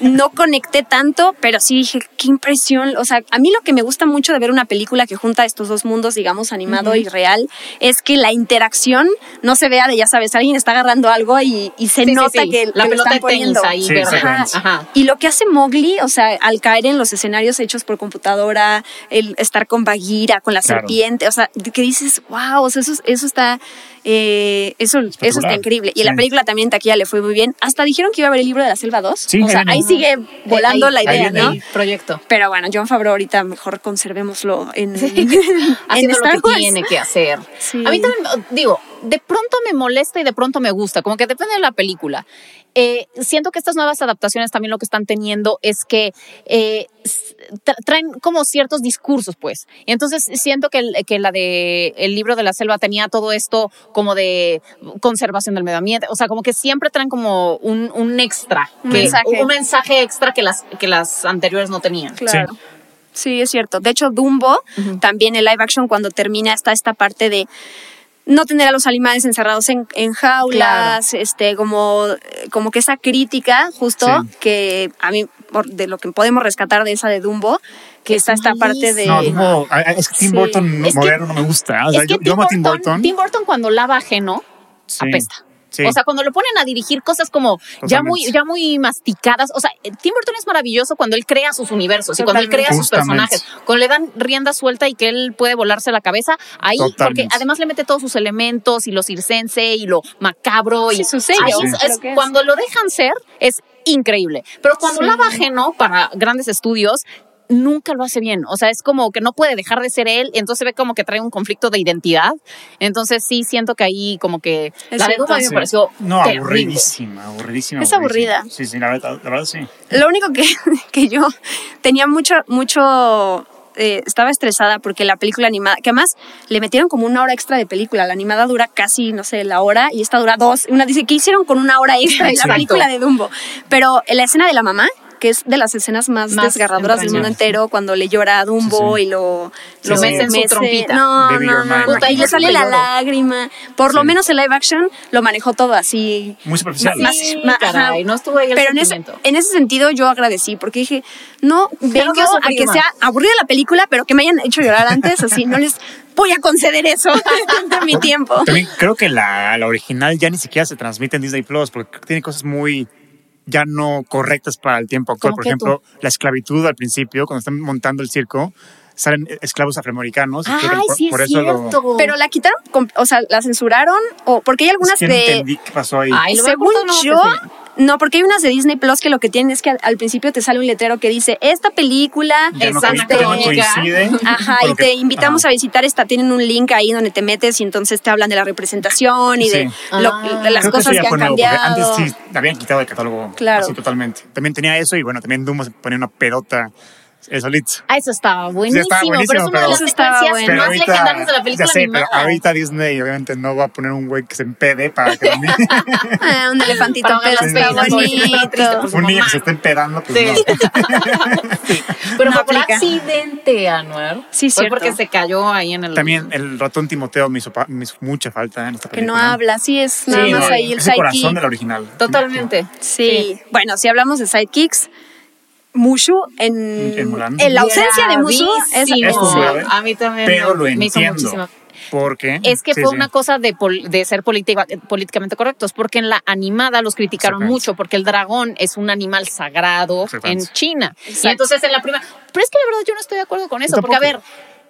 no conecté tanto, pero sí dije, qué impresión. O sea, a mí lo que me gusta mucho de ver una película que junta estos dos mundos, digamos, animado y real, es que la interacción no se vea de, ya sabes, alguien está agarrando algo y, y se Sí, nota sí. que la que lo pelota de están ahí, Ajá. Ajá. Y lo que hace Mowgli, o sea, al caer en los escenarios hechos por computadora, el estar con Bagheera, con la Claro. serpiente, o sea, que dices, wow, o sea, eso, eso está, eh, eso, eso está increíble. Y la Sí. película también en taquilla le fue muy bien. Hasta dijeron que iba a haber el libro de la selva 2. Sí, o sea, ahí sigue volando ahí- la idea, ¿no? el proyecto. Pero bueno, John Favreau ahorita mejor conservémoslo en, en haciendo Star lo que Wars. tiene que hacer. Sí. A mí también, digo, de pronto me molesta y de pronto me gusta, como que depende de la película. Eh, siento que estas nuevas adaptaciones también lo que están teniendo es que eh, traen como ciertos discursos, pues. Y entonces siento que, el- que la de el libro de la selva tenía todo esto como de conservación del medio ambiente, o sea, como que siempre traen como un, un extra, Un que- mensaje. un mensaje extra que las, que las anteriores no tenían. Claro. Sí. es cierto. De hecho, Dumbo, también el live action, cuando termina, está esta parte de no tener a los animales encerrados en, en jaulas, este, como, como que esa crítica, justo, Sí. que a mí, por- de lo que podemos rescatar de esa de Dumbo, que está es esta parte de. No, Dumbo, es que Tim Sí. Burton Es que- moderno no me gusta. O sea, es que yo, yo amo a Tim Burton. Tim Burton cuando lava ajeno, Sí. apesta. Sí. O sea, cuando lo ponen a dirigir cosas como ya muy, ya muy masticadas. O sea, Tim Burton es maravilloso cuando él crea sus universos y cuando él crea sus personajes. Cuando le dan rienda suelta y que él puede volarse la cabeza, ahí, Totalmente. porque además le mete todos sus elementos y lo circense y lo macabro y Sí, su sello, ahí sí. es- cuando lo dejan ser, es increíble. Pero cuando Sí. lava ajeno para grandes estudios, nunca lo hace bien. O sea, es como que no puede dejar de ser él, entonces se ve como que trae un conflicto de identidad. Entonces sí siento que ahí como que Es la de cierto. Dumbo a mí me Sí. pareció No, terrible. aburridísima, aburridísima. Es aburrida. Sí, sí, la verdad, la verdad sí. Lo único que, que yo tenía mucho, mucho, eh, estaba estresada porque la película animada, que además le metieron como una hora extra de película, la animada dura casi, no sé, la hora y esta dura dos. Una dice, ¿qué hicieron con una hora extra de la película de Dumbo? Pero en la escena de la mamá, que es de las escenas más, Más desgarradoras del mundo entero, cuando le llora a Dumbo Sí, sí. y lo, Sí, lo sí. Mece en su trompita. No, Baby, no, no. Puta, Y le sale la lágrima. Por lo menos el live action lo manejó todo así. Muy superficial. Más- Sí, ma- caray, ajá. no estuvo ahí el Pero en ese, sentimiento. en ese sentido yo agradecí porque dije, no, vengo a que más. sea aburrida la película, pero que me hayan hecho llorar antes, así no les voy a conceder eso de mi tiempo. También creo que la, la original ya ni siquiera se transmite en Disney Plus porque tiene cosas muy ya no correctas para el tiempo actual. ¿Cómo Por ejemplo, la esclavitud al principio, cuando están montando el circo, salen esclavos afroamericanos. que Ay, por, sí por es eso lo- cierto. Pero la quitaron, o sea, la censuraron, o porque hay algunas es que no de... entendí qué pasó ahí. Ay, Según no, yo, que sí. no, porque hay unas de Disney Plus que lo que tienen es que al, al principio te sale un letrero que dice, esta película... ya, es no coincide. Ajá, y que- te invitamos ajá. a visitar esta, tienen un link ahí donde te metes y entonces te hablan de la representación y de lo- Ah. de las Creo que cosas que fue han nuevo, cambiado. Antes sí la habían quitado del catálogo. Claro. Así totalmente. También tenía eso y bueno, también Dumbo se ponía una pedota el solito. Ah, eso estaba buenísimo, estaba pero es buenísimo, una de pero- las secuencias bueno. más legendarias de la película ya sé, animada. pero ahorita Disney obviamente no va a poner un güey que se empede para que Ah, un elefantito pero las está penas, está un niño que se esté empedando, pues Sí. no. Pero No fue por accidente, Anuar. Sí, Fue cierto. porque se cayó ahí en el... También el ratón Timoteo me hizo, pa- me hizo mucha falta en esta Que no película. habla, sí es nada Sí, más no, ahí el es el corazón sidekick. del original. Totalmente. Sí. bueno, si hablamos de sidekicks, Mushu en, En Mulan. en la ausencia de Mushu es, es grave, A mí también Pero lo me hizo entiendo. Porque Es que sí, fue sí. una cosa de, pol- de ser política- políticamente correctos, porque en la animada los criticaron mucho, porque el dragón es un animal sagrado en. China. Exacto. Y entonces en la primera... Pero es que la verdad yo no estoy de acuerdo con eso, porque a ver...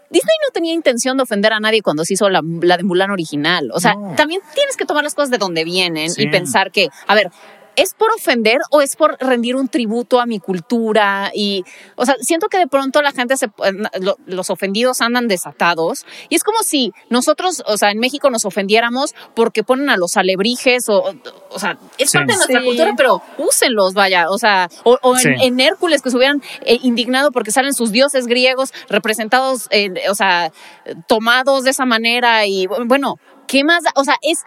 Disney no tenía intención de ofender a nadie cuando se hizo la, la de Mulan original. O sea, No. también tienes que tomar las cosas de donde vienen Sí. y pensar que, a ver, ¿es por ofender o es por rendir un tributo a mi cultura? Y, o sea, siento que de pronto la gente se, lo- los ofendidos andan desatados. Y es como si nosotros, o sea, en México nos ofendiéramos porque ponen a los alebrijes o, o sea, es Sí. parte de nuestra Sí. cultura, pero úsenlos, vaya. O sea, o, o en, Sí. en Hércules que se hubieran eh, indignado porque salen sus dioses griegos representados, eh, o sea, tomados de esa manera y bueno, ¿qué más? da? O sea, es...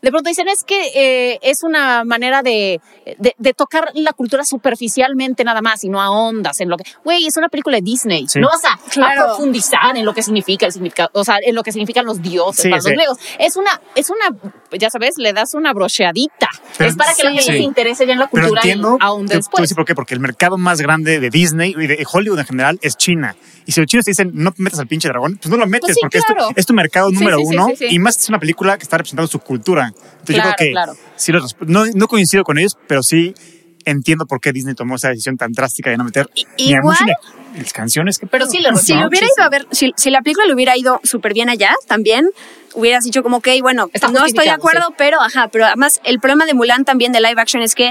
De pronto dicen, es que eh, es una manera de, de, de tocar la cultura superficialmente nada más y no a ondas en lo que... Güey, es una película de Disney. Sí. No vas a, a profundizar en lo que significa el significado, o sea, en lo que significan los dioses Sí, para sí. los griegos. Es una, es una, ya sabes, le das una brocheadita. Pero- es para que la sí. gente se interese ya en la Pero cultura entiendo, y aún después. decir por qué, porque el mercado más grande de Disney y de Hollywood en general es China. Y si los chinos te dicen, no metas al pinche dragón, pues no lo metes, Pues sí, porque claro. es, tu, es tu mercado número sí, sí, uno. Y más es una película que está representando su cultura. Entonces Claro, yo creo que claro. sí los resp- no, no coincido con ellos, pero sí entiendo por qué Disney tomó esa decisión tan drástica de no meter ni a igual- mucho ni a- las canciones. que Pero sí le Si No, lo hubiera ido a ver, si, si la película le hubiera ido súper bien allá, también hubieras dicho como, ok, bueno, Está no estoy de acuerdo, pero ajá, pero además el problema de Mulan también de live action es que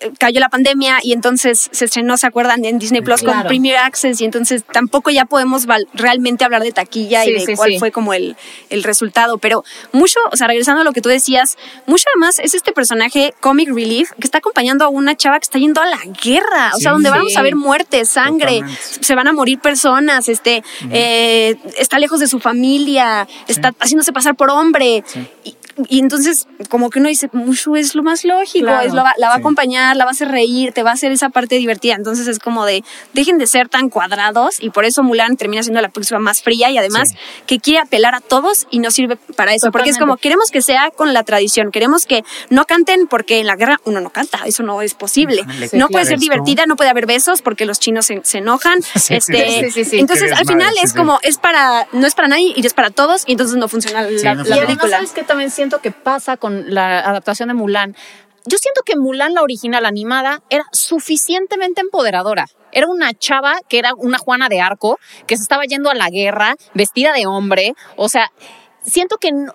eh, cayó la pandemia y entonces se estrenó, ¿se acuerdan? En Disney Plus con. Premier Access y entonces tampoco ya podemos realmente hablar de taquilla y de sí, cuál sí. fue como el, el resultado, pero mucho, o sea, regresando a lo que tú decías, mucho además es este personaje comic relief que está acompañando a una chava que está yendo a la guerra, o sea, Sí. donde vamos a ver muerte, sangre, Totalmente. se van a morir personas, este, eh, está lejos de su familia, está haciéndose pasar por hombre. Y, y entonces, como que uno dice, Mushu es lo más lógico, Claro. es lo la va a Sí. acompañar, la va a hacer reír, te va a hacer esa parte divertida. Entonces es como de, dejen de ser tan cuadrados y por eso Mulan termina siendo la próxima más fría y además Sí. que quiere apelar a todos y no sirve para eso. Porque es como, Totalmente. queremos que sea con la tradición, queremos que no canten porque en la guerra uno no canta, eso no es posible. Sí, no puede claro. ser divertida, no puede haber besos porque los chinos se, se enojan. Sí, este, sí, sí, sí. Entonces al final sí, es sí. como, es para, no es para nadie y es para todos y entonces no funciona la, no la funciona. Y además, película. ¿sabes qué también siento que pasa con la adaptación de Mulan? Yo siento que Mulan, la original animada, era suficientemente empoderadora. Era una chava que era una Juana de Arco, que se estaba yendo a la guerra, vestida de hombre. O sea, siento que en,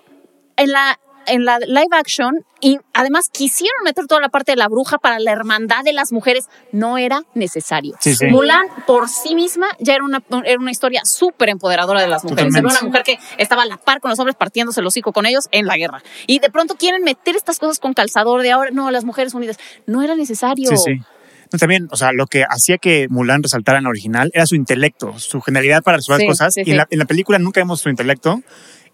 en la, en la live action, y además quisieron meter toda la parte de la bruja para la hermandad de las mujeres. No era necesario. Sí, sí. Mulan por sí misma ya era una, era una historia súper empoderadora de las mujeres. Era una mujer que estaba a la par con los hombres partiéndose el hocico con ellos en la guerra. Y de pronto quieren meter estas cosas con calzador de ahora, no, las mujeres unidas. No era necesario. Sí, también, o sea, lo que hacía que Mulan resaltara en la original era su intelecto, su genialidad para resolver Sí, cosas. sí, y en sí. la, en la película nunca vemos su intelecto.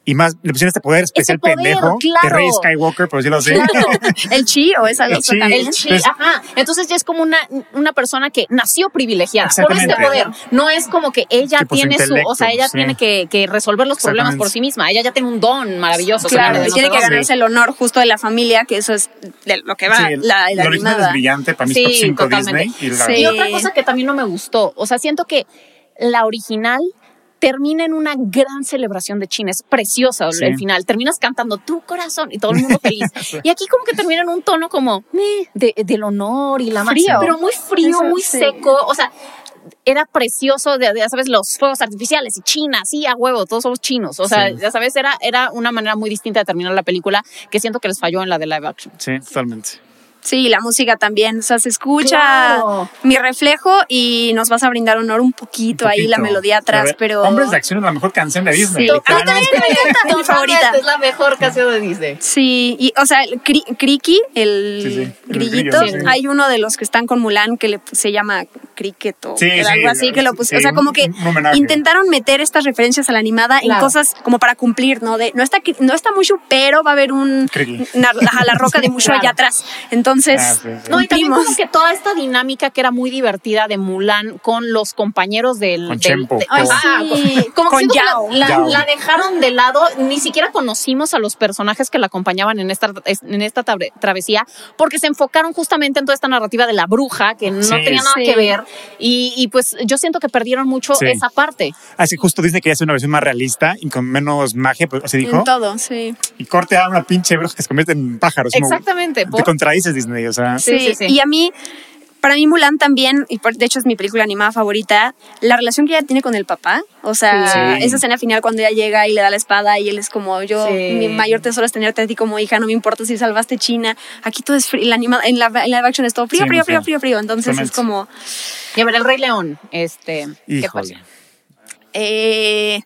Y más, le pusieron este poder especial poder, pendejo de claro. Rey Skywalker, por decirlo así. El chi o esa El cosa chi. también. El chi, Entonces- ajá. Entonces ya es como una, una persona que nació privilegiada por este poder. No es como que ella Que por su tiene su, o sea, ella sí. tiene que, que resolver los problemas por sí misma. Ella ya tiene un don maravilloso. Claro, tiene que ganarse el honor justo de la familia, que eso es de lo que va Sí, la, la lo original animada. es brillante, para mí Sí, es top 5 totalmente. Disney. Y la, Sí. Y otra cosa que también no me gustó, o sea, siento que la original termina en una gran celebración de China, es preciosa Sí. el final, terminas cantando tu corazón y todo el mundo feliz. y aquí como que termina en un tono como de, del honor y la Frío. pero muy frío, Eso, muy sí. seco, o sea, era precioso, de, de, ya sabes, los fuegos artificiales y China, sí, a huevo, todos somos chinos. O sea, Sí. ya sabes, era, era una manera muy distinta de terminar la película que siento que les falló en la de live action. Sí, totalmente. Sí, la música también. O sea, se escucha Claro. mi reflejo y nos vas a brindar honor un poquito, Un ahí la poquito. melodía atrás, ver, pero. Hombres de acción es la mejor canción de Disney. Sí. A mí literalmente. también me encanta, es mi favorita. Es la mejor canción de Disney. Sí, y o sea, el cri- Criqui, el Sí, sí, el grillito, grillo, sí. hay uno de los que están con Mulan que le, se llama Cricket o Sí, sí, algo así que lo sí, puse. o sea, como que intentaron meter estas referencias a la animada en cosas como para cumplir, ¿no? De no está cri- no está Mushu, pero va a haber un Criqui. una- la roca de Mushu Claro. allá atrás. Entonces, Ah, sí, sí. No, y también como que toda esta dinámica que era muy divertida de Mulan con los compañeros del... Con del- Chempo. de- Ay, Ah, sí. como que Con que la- Yao. La, Yao. la dejaron de lado, ni siquiera conocimos a los personajes que la acompañaban en esta, en esta travesía, porque se enfocaron justamente en toda esta narrativa de la bruja, que no Sí. tenía nada Sí. que ver, y, y pues yo siento que perdieron mucho Sí. esa parte. Así justo Disney quería hacer una versión más realista y con menos magia, pues así dijo. en todo, sí. Y corte a una pinche bruja que se convierte en pájaros. como- Exactamente. Te por- contradices Disney, o sea. Sí, Sí, y a mí, para mí Mulan también, y por- de hecho es mi película animada favorita, la relación que ella tiene con el papá, o sea, Sí. esa escena final cuando ella llega y le da la espada y él es como, yo, Sí. mi mayor tesoro es tenerte a ti como hija, no me importa si salvaste China, aquí todo es frío, la anima- en la, en la live action es todo frío, Sí, frío, frío, frío, frío, entonces es como... Y a ver, el Rey León, este... ¿qué Híjole. pasa? eh,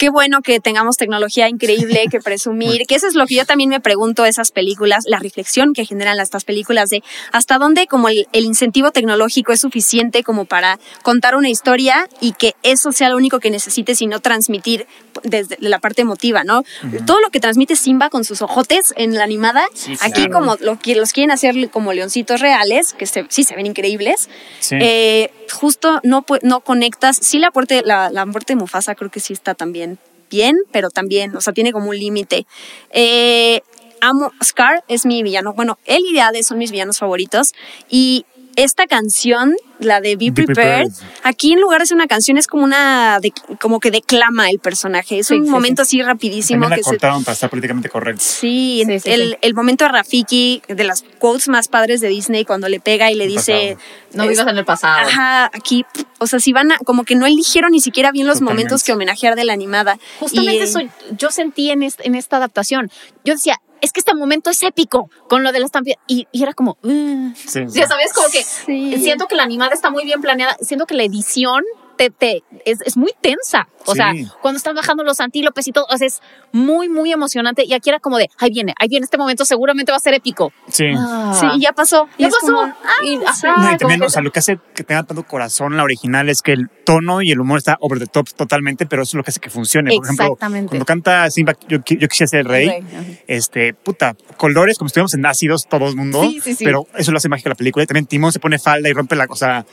qué bueno que tengamos tecnología increíble que presumir, que eso es lo que yo también me pregunto esas películas, la reflexión que generan estas películas de hasta dónde como el, el incentivo tecnológico es suficiente como para contar una historia y que eso sea lo único que necesites y no transmitir desde la parte emotiva, ¿no? Todo lo que transmite Simba con sus ojotes en la animada, Sí, aquí claro. como lo, los quieren hacer como leoncitos reales, que se- sí se ven increíbles, Sí. eh, justo no, no conectas. Sí, la, muerte, la, la muerte de Mufasa creo que sí está también bien, pero también, o sea, tiene como un límite. Eh, amo, Scar es mi villano. Bueno, él y Hades son mis villanos favoritos. Y esta canción, la de Be Be Prepared, Prepared. aquí en lugar de ser una canción es como una, de- como que declama el personaje. Es Sí, un sí, momento así rapidísimo También la que se cortaron para estar políticamente correcto. Sí, Sí, sí, el, sí. el momento de Rafiki, de las quotes más padres de Disney, cuando le pega y le El dice... No vivas en el pasado. Ajá, aquí, o sea, si van a, como que no eligieron ni siquiera bien los Totalmente. momentos que homenajear de la animada. Justamente Y, eso yo sentí en esta adaptación. Yo decía, es que este momento es épico con lo de la estampida. Y, y era como, "Uh". Sí, ya sabes, como que Sí. siento que la animada está muy bien planeada, siento que la edición te, te- es, es muy tensa. O Sí. sea, cuando están bajando los antílopes y todo, o sea, es muy, muy emocionante. Y aquí era como de, ahí viene, ahí viene este momento, seguramente va a ser épico. Sí. Ah. Sí, y ya pasó. Y Ya pasó. como, ah, Y- sí. ajá, No, y como también, que- o sea, lo que hace que tenga tanto corazón la original es que el tono y el humor está over the top totalmente, pero eso es lo que hace que funcione. Por ejemplo, Exactamente. cuando canta Simba, yo, yo quisiera ser el rey, El rey, ajá. este, puta, colores como si estuviéramos en ácidos todo el mundo, Sí, sí, sí. pero eso lo hace mágica la película. Y también Timón se pone falda y rompe la cosa.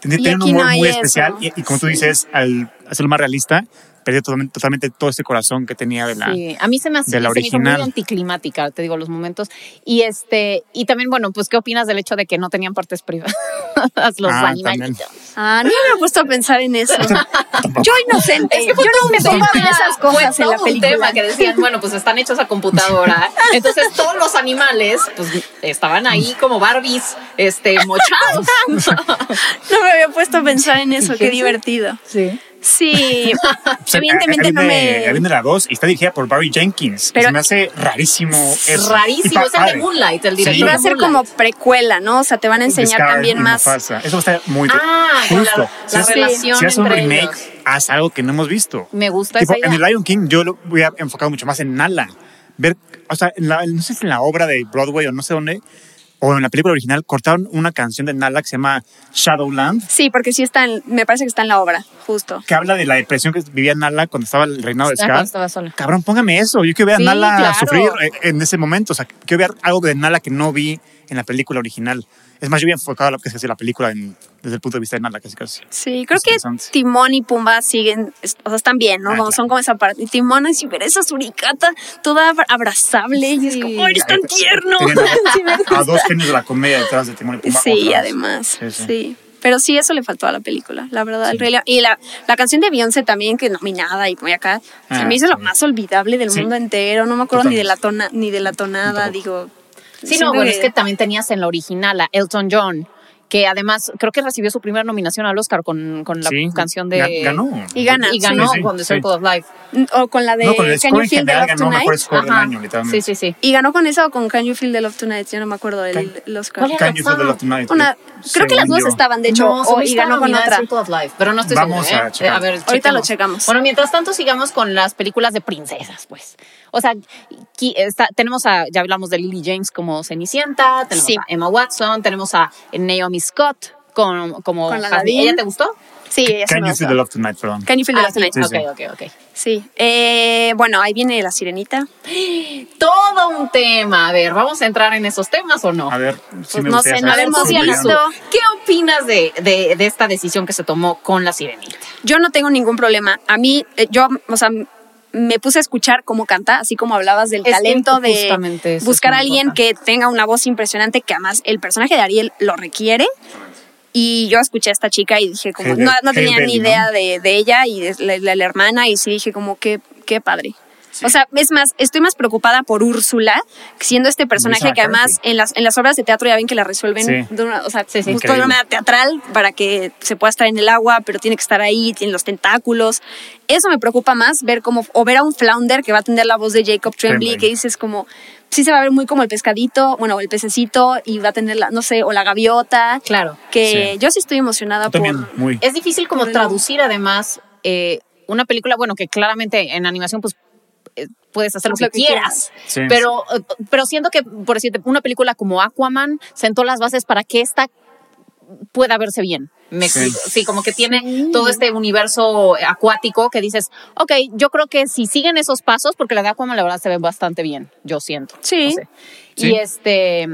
Tiene, un humor no muy eso. especial y, y como tú dices, al hacerlo más realista, perdió totalmente, totalmente todo ese corazón que tenía de la... Sí, a mí se me, hace, de la se me hizo muy original. anticlimática, te digo, los momentos. Y este, y también, bueno, pues, ¿qué opinas del hecho de que no tenían partes privadas los Ah, animalitos? Ah, no me había puesto a pensar en eso. Yo inocente. Es que fue yo todo no me un tema, fijo en esas fue cosas en todo la un tema que decían, bueno, pues están hechos a computadora. Entonces todos los animales, pues estaban ahí como Barbies, este, mochados. No me había puesto a pensar en eso. Qué divertido. Sí. Sí, O sea, evidentemente no me... viene la 2 y está dirigida por Barry Jenkins. Pero- se me hace rarísimo eso. Rarísimo, Y es el de. Moonlight, el Sí. director Va a ser como precuela, ¿no? O sea, te van a enseñar Scar también y más. Mufasa. Eso está muy Ah, con la- justo. la si, relación haces, si haces un remake, ellos. haz algo que no hemos visto. Me gusta Tipo, esa en idea. el Lion King yo lo voy a enfocar mucho más en Nala. Ver, o sea, en la- no sé si en la obra de Broadway o no sé dónde, o en la película original, cortaron una canción de Nala que se llama Shadowland, Sí, porque sí está en, me parece que está en la obra, justo. que habla de la depresión que vivía Nala cuando estaba el reinado de cuando Scar. estaba sola. Cabrón, póngame eso. Yo quiero ver a Sí, Nala claro. sufrir eh, en ese momento. O sea, quiero ver algo de Nala que no vi en la película original. Es más, yo había enfocado a lo que es la película en- desde el punto de vista de Nala, casi casi. Sí, creo Es que. Timón y Pumba siguen, o sea, están bien, ¿no? Ah, Como claro. Son como esa parte. Y Timón, así ver esa suricata toda abra- abrazable y es como, ¡ay, eres tan tierno! A, a dos genios de la comedia detrás de Timón y Pumba. Sí, otra vez. además. Sí, Sí, sí. Pero sí, eso le faltó a la película, la verdad. el Rey León. Y la, la canción de Beyoncé también, que nominada y muy acá, se Ah, me hizo lo más olvidable del Sí. mundo entero. No me acuerdo ni de, la tona, ni de la tonada, digo. Sí, no, bueno, es que también tenías en la original a Elton John, que además creo que recibió su primera nominación al Oscar con, con la Sí, canción de... ga- Ganó. Y gana, Y ganó Sí, sí, con The sí. Circle of Life. O con la de No, con el Can You Feel the Love ganó mejor Tonight. score del Ajá. año, literalmente. Sí, sí, sí. Y ganó con esa o con Can You Feel the Love Tonight, yo no me acuerdo del Can- Oscar. ¿Cuál era? Can You Feel the Love Tonight? Una, creo que las dos yo. estaban, de hecho, No, o- y ganó con otra. Circle of Life, pero no estoy Vamos segura, a ¿eh? checar. A ver, Ahorita lo checamos. Bueno, mientras tanto sigamos con las películas de princesas, pues. O sea, aquí está- tenemos a, ya hablamos de Lily James como Cenicienta, tenemos Sí. a Emma Watson, tenemos a Naomi Scott con, como Con la. ¿Ella te gustó? Sí, esa Can You. Feel the Love Tonight, perdón. Can You Feel the Ah, Love Tonight. Sí, sí. ok, ok, ok. Sí. Eh, bueno, ahí viene la sirenita. Todo un tema. A ver, ¿vamos a entrar en esos temas o no? A ver, sí me no sé, no hemos visto. ¿Qué opinas de, de, de esta decisión que se tomó con la sirenita? Yo no tengo ningún problema. A mí, eh, yo, o sea, me puse a escuchar cómo canta, así como hablabas del Es talento de buscar a alguien que tenga una voz impresionante, que además el personaje de Ariel lo requiere. Y yo escuché a esta chica y dije como, no, no tenía ni idea ¿no? de, de ella y de la, la- la hermana y sí dije como, qué, qué padre. O sea, es más, estoy más preocupada por Úrsula, siendo este personaje que además en las, en las obras de teatro ya ven que la resuelven Sí. de una, o sea, Sí, sí. justo de una Increíble. manera teatral para que se pueda estar en el agua, pero tiene que estar ahí, tiene los tentáculos. Eso me preocupa más, ver como, o ver a un flounder que va a tener la voz de Jacob Tremblay, que dices como, sí se va a ver muy como el pescadito, bueno, o el pececito, y va a tener la, no sé, o la gaviota. Claro. Que Sí. yo sí estoy emocionada Yo también, por... muy. Es difícil como Por traducir además eh, una película, bueno, que claramente en animación pues puedes hacer lo que, lo que quieras, Sí. pero, eh, pero siento que, por decirte, una película como Aquaman sentó las bases para que esta pueda verse bien. Me Sí. como que tiene todo este universo acuático que dices, ok, yo creo que si siguen esos pasos, porque la de Aquaman la verdad se ve bastante bien, yo siento. Sí. No sé. Sí. Y este,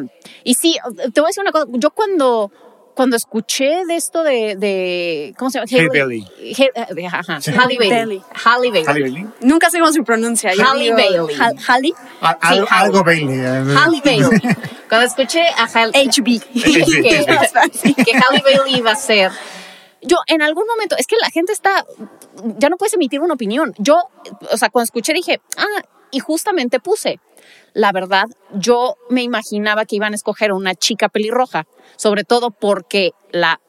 y sí, te voy a decir una cosa, yo cuando cuando escuché de esto de, de ¿cómo se llama? Eh, ajá, Halle Bailey. Halle Bailey. Halle Bailey. Nunca sé cómo se pronuncia. Halle Bailey. Ha- Halle. Ah, Sí, algo, Halle. algo Bailey. eh. Halle Bailey. Cuando escuché a Halle, HB. que, que Halle Bailey iba a ser. Yo en algún momento, es que la gente está, ya no puedes emitir una opinión. Yo, o sea, cuando escuché dije, ah, y justamente puse, la verdad, yo me imaginaba que iban a escoger una chica pelirroja, sobre todo porque la,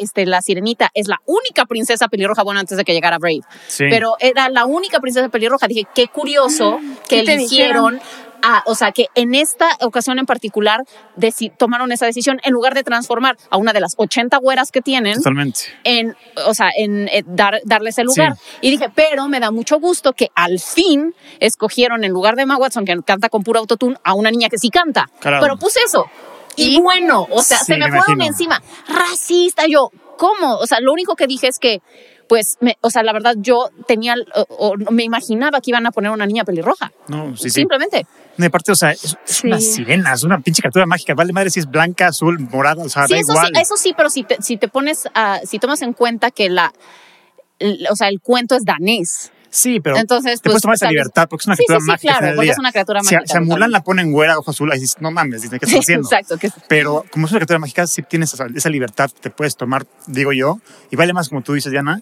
este, la sirenita es la única princesa pelirroja, bueno, antes de que llegara Brave, Sí. pero era la única princesa pelirroja. Dije, qué curioso que ¿Qué te eligieron a- o sea, que en esta ocasión en particular tomaron esa decisión en lugar de transformar a una de las 80 güeras que tienen Totalmente. en, o sea, en, eh, dar, darle ese lugar. Y dije, pero me da mucho gusto que al fin escogieron en lugar de Emma Watson, que canta con puro autotune, a una niña que sí canta. Claro. Pero puse eso. Y, ¿Y? bueno, o sea, Sí, se me, me fueron imagino. encima. Racista, yo, ¿cómo? O sea, lo único que dije es que, pues, me- o sea, la verdad, yo tenía, o, o me imaginaba que iban a poner una niña pelirroja. No, sí, sí. Simplemente. Y aparte, o sea, es, Sí. una sirena, es una pinche criatura mágica. Vale madre si es blanca, azul, morada, o sea, Sí, da eso igual. sí, eso sí, pero si te, si te pones a, si tomas en cuenta que la, el- o sea, el cuento es danés. Sí, pero Entonces, te pues, puedes tomar esa libertad porque es una Sí, criatura sí, sí, mágica. claro, porque es una criatura mágica, Si a, Mulan la ponen güera, ojo azul, ahí dices, no mames, Disney, ¿qué estás haciendo? Exacto. Que, Pero como es una criatura mágica, sí tienes esa, esa libertad que te puedes tomar, digo yo, y vale más, como tú dices, Diana,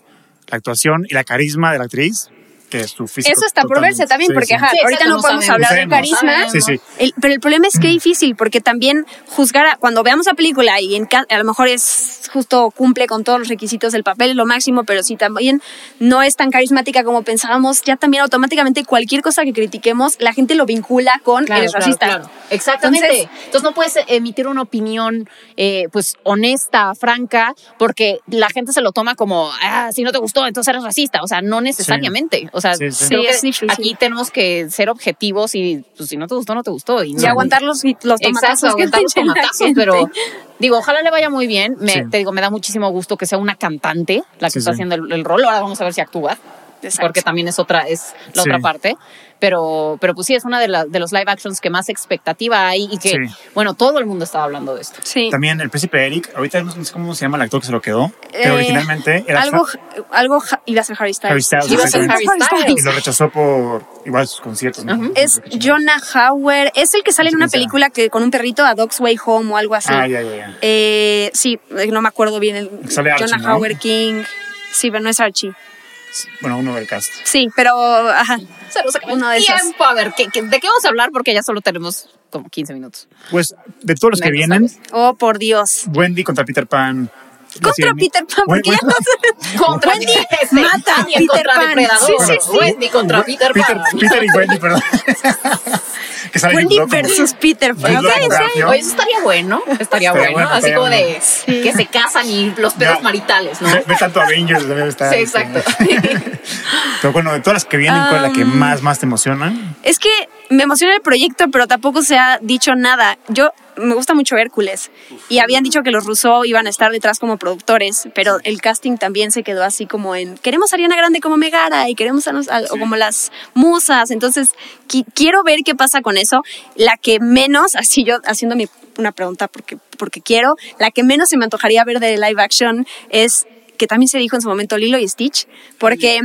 la actuación y la carisma de la actriz que su físico. Eso está por verse también, Sí, porque sí. ajá, Sí, ahorita no no podemos sabemos. hablar de carisma. Sí, sí. El- pero el problema es que es difícil, porque también juzgar, a- cuando veamos la película y en, a lo mejor es justo cumple con todos los requisitos del papel, es lo máximo, pero si también no es tan carismática como pensábamos, ya también automáticamente cualquier cosa que critiquemos, la gente lo vincula con Claro, eres claro, racista. claro. Exactamente. Entonces- Entonces, no puedes emitir una opinión eh, pues honesta, franca, porque la gente se lo toma como, ah, si no te gustó, entonces eres racista. O sea, no necesariamente. O sea, Sí, sí. creo Sí, que es aquí tenemos que ser objetivos y pues, si no te gustó, no te gustó. Y, Y no- aguantar los, los tomatazos aguantar los tomatazos, pero digo, ojalá le vaya muy bien. Me, Sí. Te digo, me da muchísimo gusto que sea una cantante la que Sí, está sí. haciendo el, el rol. Ahora vamos a ver si actúa. Exacto. Porque también es otra, es la Sí. otra parte. Pero, pero pues sí, es una de, la- de los live actions que más expectativa hay y que, Sí. bueno, todo el mundo estaba hablando de esto. Sí. También el príncipe Eric, ahorita no sé cómo se llama el actor que se lo quedó, pero Eh, originalmente era algo, algo iba a ser Harry Styles. Harry Styles, Iba a ser Harry y lo rechazó por igual sus conciertos. ¿no? Es Jonah Hauer, es el que sale en una película que con un perrito a Dog's Way Home o algo así. Ah, ya, ya, ya. Eh, sí, eh, no me acuerdo bien. El, Sale Archie, Jonah ¿no? Hauer King. Sí, pero no es Archie. Bueno, uno del cast. Sí, pero ajá. Se nos acabó Uno el de esos. tiempo. A ver, ¿qué- qué- ¿de qué vamos a hablar? Porque ya solo tenemos como 15 minutos. Pues de todos los que vienen, ¿sabes? Oh, por Dios. Wendy contra Peter Pan. Contra. Peter Pan, porque ya no. Contra Wendy mata a Peter Pan. Sí, sí, sí. Wendy contra Peter Peter, Pan. Peter y Wendy, perdón. que sale Wendy versus Peter Pan. Oye, eso estaría bueno. Estaría Estaría bueno. bueno, Así como de. Sí. que se casan y los pedos maritales, ¿no? Ve, ve tanto Avengers, debe estar. Sí, este, exacto. Pero bueno, de todas las que vienen, ¿cuál es la que más, más te emociona? Es que me emociona el proyecto, pero tampoco se ha dicho nada. Yo me gusta mucho Hércules y habían dicho que los Rousseau iban a estar detrás como productores, pero el casting también se quedó así como en queremos a Ariana Grande como Megara y queremos a, nos- a- o como las musas. Entonces qui- quiero ver qué pasa con eso. La que menos, así yo haciendo mi, una pregunta porque porque quiero, la que menos se me antojaría ver de live action es que también se dijo en su momento Lilo y Stitch, porque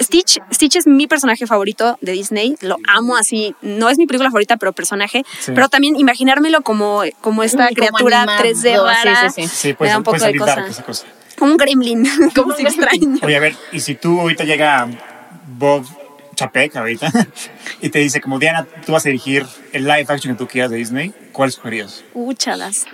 Stitch, Stitch es mi personaje favorito de Disney, lo amo así, no es mi película favorita, pero personaje, Sí. pero también imaginármelo como, como esta como criatura animado, 3D sí, rara, sí, sí. Sí, me pues, da un poco puede de cosa. cosa. Como un gremlin, como si extraño. Oye, a ver, y si tú ahorita llega Bob Chapek ahorita y te dice como Diana, tú vas a dirigir el live action que tú quieras de Disney, ¿cuál escogerías? Uchalas.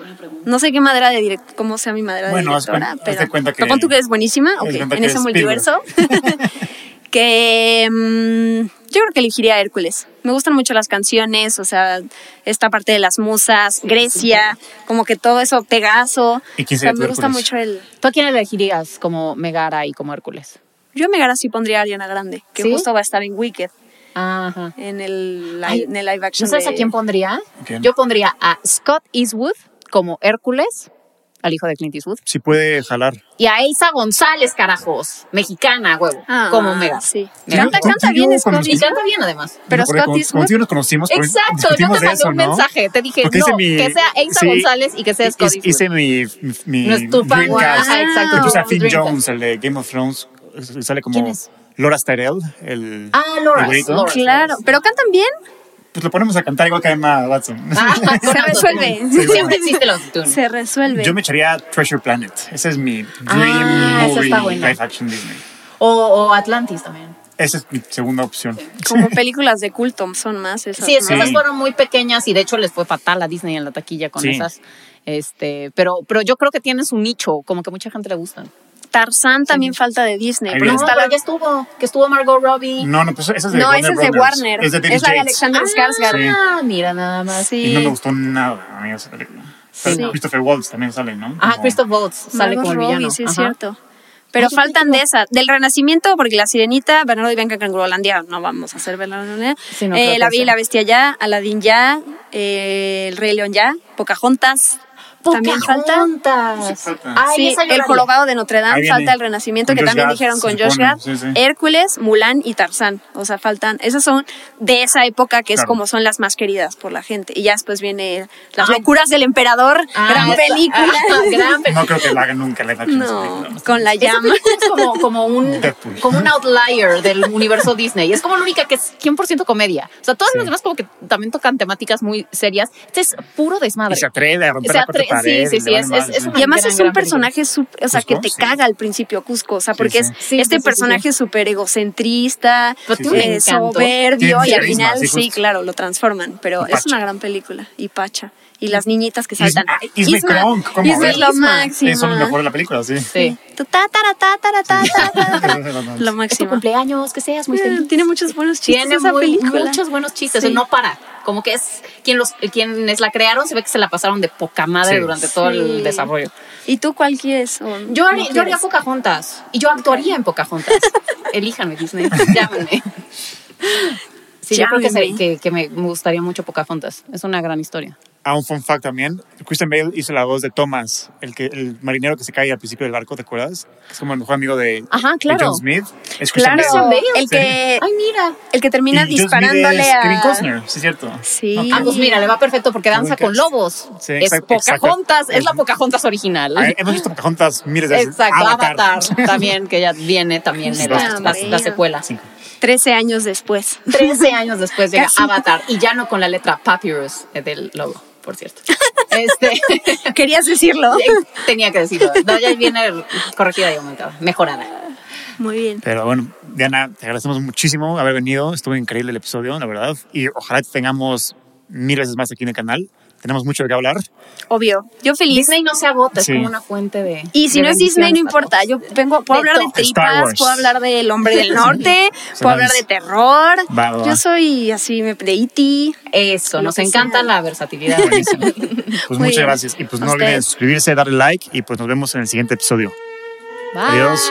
No sé qué madera de direct, cómo sea mi madera Bueno, de haz directora, cuen- haz de pero cuenta que- pero pon tú que eres buenísima, haz de ok, cuenta en que ese es multiverso. que mm, yo creo que elegiría a Hércules. Me gustan mucho las canciones, o sea, esta parte de las musas, Grecia, como que todo eso, Pegaso. ¿Y quién O sea, sería me gusta Hércules? mucho el. ¿Tú a quién elegirías como Megara y como Hércules? Yo a Megara sí pondría a Ariana Grande, que ¿Sí? justo va a estar en Wicked, Ajá. en el, Ay, en el live action. ¿No sabes a de- quién pondría? ¿Quién? Yo pondría a Scott Eastwood como Hércules al hijo de Clint Eastwood. Sí puede jalar. Y a Elsa González, carajos. Mexicana, huevo. Ah, como Mega. Sí. Me Canta, canta bien Scott Y canta bien, además. Pero Scott con- Eastwood. Contigo nos conocimos. porque Exacto, yo te mandé eso, un ¿no? mensaje. Te dije, Porque no, mi- que sea Elsa sí, González y que sea Scott Eastwood. Hice mi, mi, No es tu fan, ajá, exacto, Y puse a Finn Dreamcast. Jones, el de Game of Thrones. Sale como ¿Quién es? Laura Tyrell, el. Ah, Laura. el güerito. Laura. Claro, pero cantan bien. Pues lo ponemos a cantar igual que a Emma Watson. Ah, Se resuelve. Siempre existe autotune. Se resuelve. Yo me echaría Treasure Planet. Ese es mi dream Ah, esa movie está buena. live action Disney. O, o Atlantis también. Esa es mi segunda opción. Como películas de culto son más esas. Sí, esas fueron muy pequeñas y de hecho les fue fatal a Disney en la taquilla con Sí. esas. Este, pero, pero yo creo que tiene su nicho, como que mucha gente le gusta. Tarzán también falta de Disney. No, está pero la- ya estuvo, que estuvo Margot Robbie. No, no, pues esa es de No, Warner esa es de. Warner. Es de David Es la de. Alexander Skarsgård. Ah, mira nada más. Sí. Y no me gustó nada a mí esa película. Sí. Christopher Waltz también sale, ¿no? Ah, Como- Christoph Waltz sale Margot como el Robbie, villano. sí, es Ajá. cierto. Pero Ay, faltan de esa. Del Renacimiento, porque La Sirenita, Bernardo y Bianca Cangurolandia, no vamos a hacer Bernardo Sí, no eh, La Bella y la Bestia ya, Aladdin ya, eh, El Rey León ya, Pocahontas. También. Sí, falta. Ay, Sí, esa El. Jorobado de Notre Dame, Ahí viene. falta El Renacimiento, Con que Josh también Gad, dijeron con Josh Gad, sí, sí. Hércules, Mulan y Tarzán. O sea, faltan. Esas son de esa época que es Claro. como son las más queridas por la gente. Y ya después viene Las Ay. locuras del emperador, Ah, gran película. ah, gran película. No creo que la hagan nunca esa No, con la llama. es como, como un Deadpool. como un outlier del universo Disney. Es como la única que es 100% comedia. O sea, todas Sí. las demás como que también tocan temáticas muy serias. Este es puro desmadre. Y se atreve a romper Se la sí, sí, y sí, es- es- es Y además gran, es un gran personaje, o sea, Cusco, que te sí. caga al principio Cusco, o sea, porque sí. es Sí, este personaje súper egocentrista, eh, soberbio, y al final sí, claro, lo transforman, pero es una gran película, y Pacha, y las niñitas que saltan. Isma- Isma y Kronk, ¿cómo Isma es lo Isma. máximo. Eso es lo mejor de la película, sí. Sí. Tu ta, tara, ta, tara, ta, ta, ta, ta. Lo Es tu máximo. cumpleaños, que seas muy Eh, feliz. Tiene muchos buenos chistes Tiene esa muy- película. muchos buenos chistes, Sí. no para. Como que es quien los, quienes la crearon se ve que se la pasaron de poca madre Sí. durante todo Sí. el desarrollo. ¿Y tú cuál quieres? Yo no haría, yo haría? Pocahontas y yo actuaría en Pocahontas. Elíjanme, Disney. Llámenme. Sí, yo creo que, que me gustaría mucho Pocahontas. Es una gran historia. Ah, un fun fact también. Christian Bale hizo la voz de Thomas, el, que, el marinero que se cae al principio del barco, ¿te acuerdas? Que es como el mejor amigo de, Ajá, de claro. John Smith. Es Christian Claro, Bale. el que, Ay, mira. el que termina Y disparándole es a... Kevin Costner, sí es cierto. Sí. Ok. Ah, pues mira, le va perfecto porque danza con lobos. Sí, es exacto. Pocahontas, es la Pocahontas original. Ah, Hemos visto Pocahontas miles de veces. Exacto, Avatar. también, que ya viene también en la, secuela. Cinco. 13 años después. 13 años después llega Casi. Avatar y ya no con la letra Papyrus eh, del logo, por cierto. Este, Querías decirlo. tenía que decirlo. No, ya viene corregida y aumentada, mejorada. Muy bien. Pero bueno, Diana, te agradecemos muchísimo haber venido. Estuvo increíble el episodio, la verdad. Y ojalá te tengamos mil veces más aquí en el canal. Tenemos mucho de qué hablar. Obvio. Yo feliz. Disney no se agota, Sí. es como una fuente de. Y si de no es Disney, no importa. Yo vengo, puedo De hablar de todo. Tripas, puedo hablar del hombre del norte, puedo hablar de terror. Va, va, va. Yo soy así, me- de E.T. Eso, nos encanta sea. la versatilidad. Buenísimo. Pues Muy muchas bien. gracias. Y pues A no olviden suscribirse, darle like y pues nos vemos en el siguiente episodio. Bye. Adiós.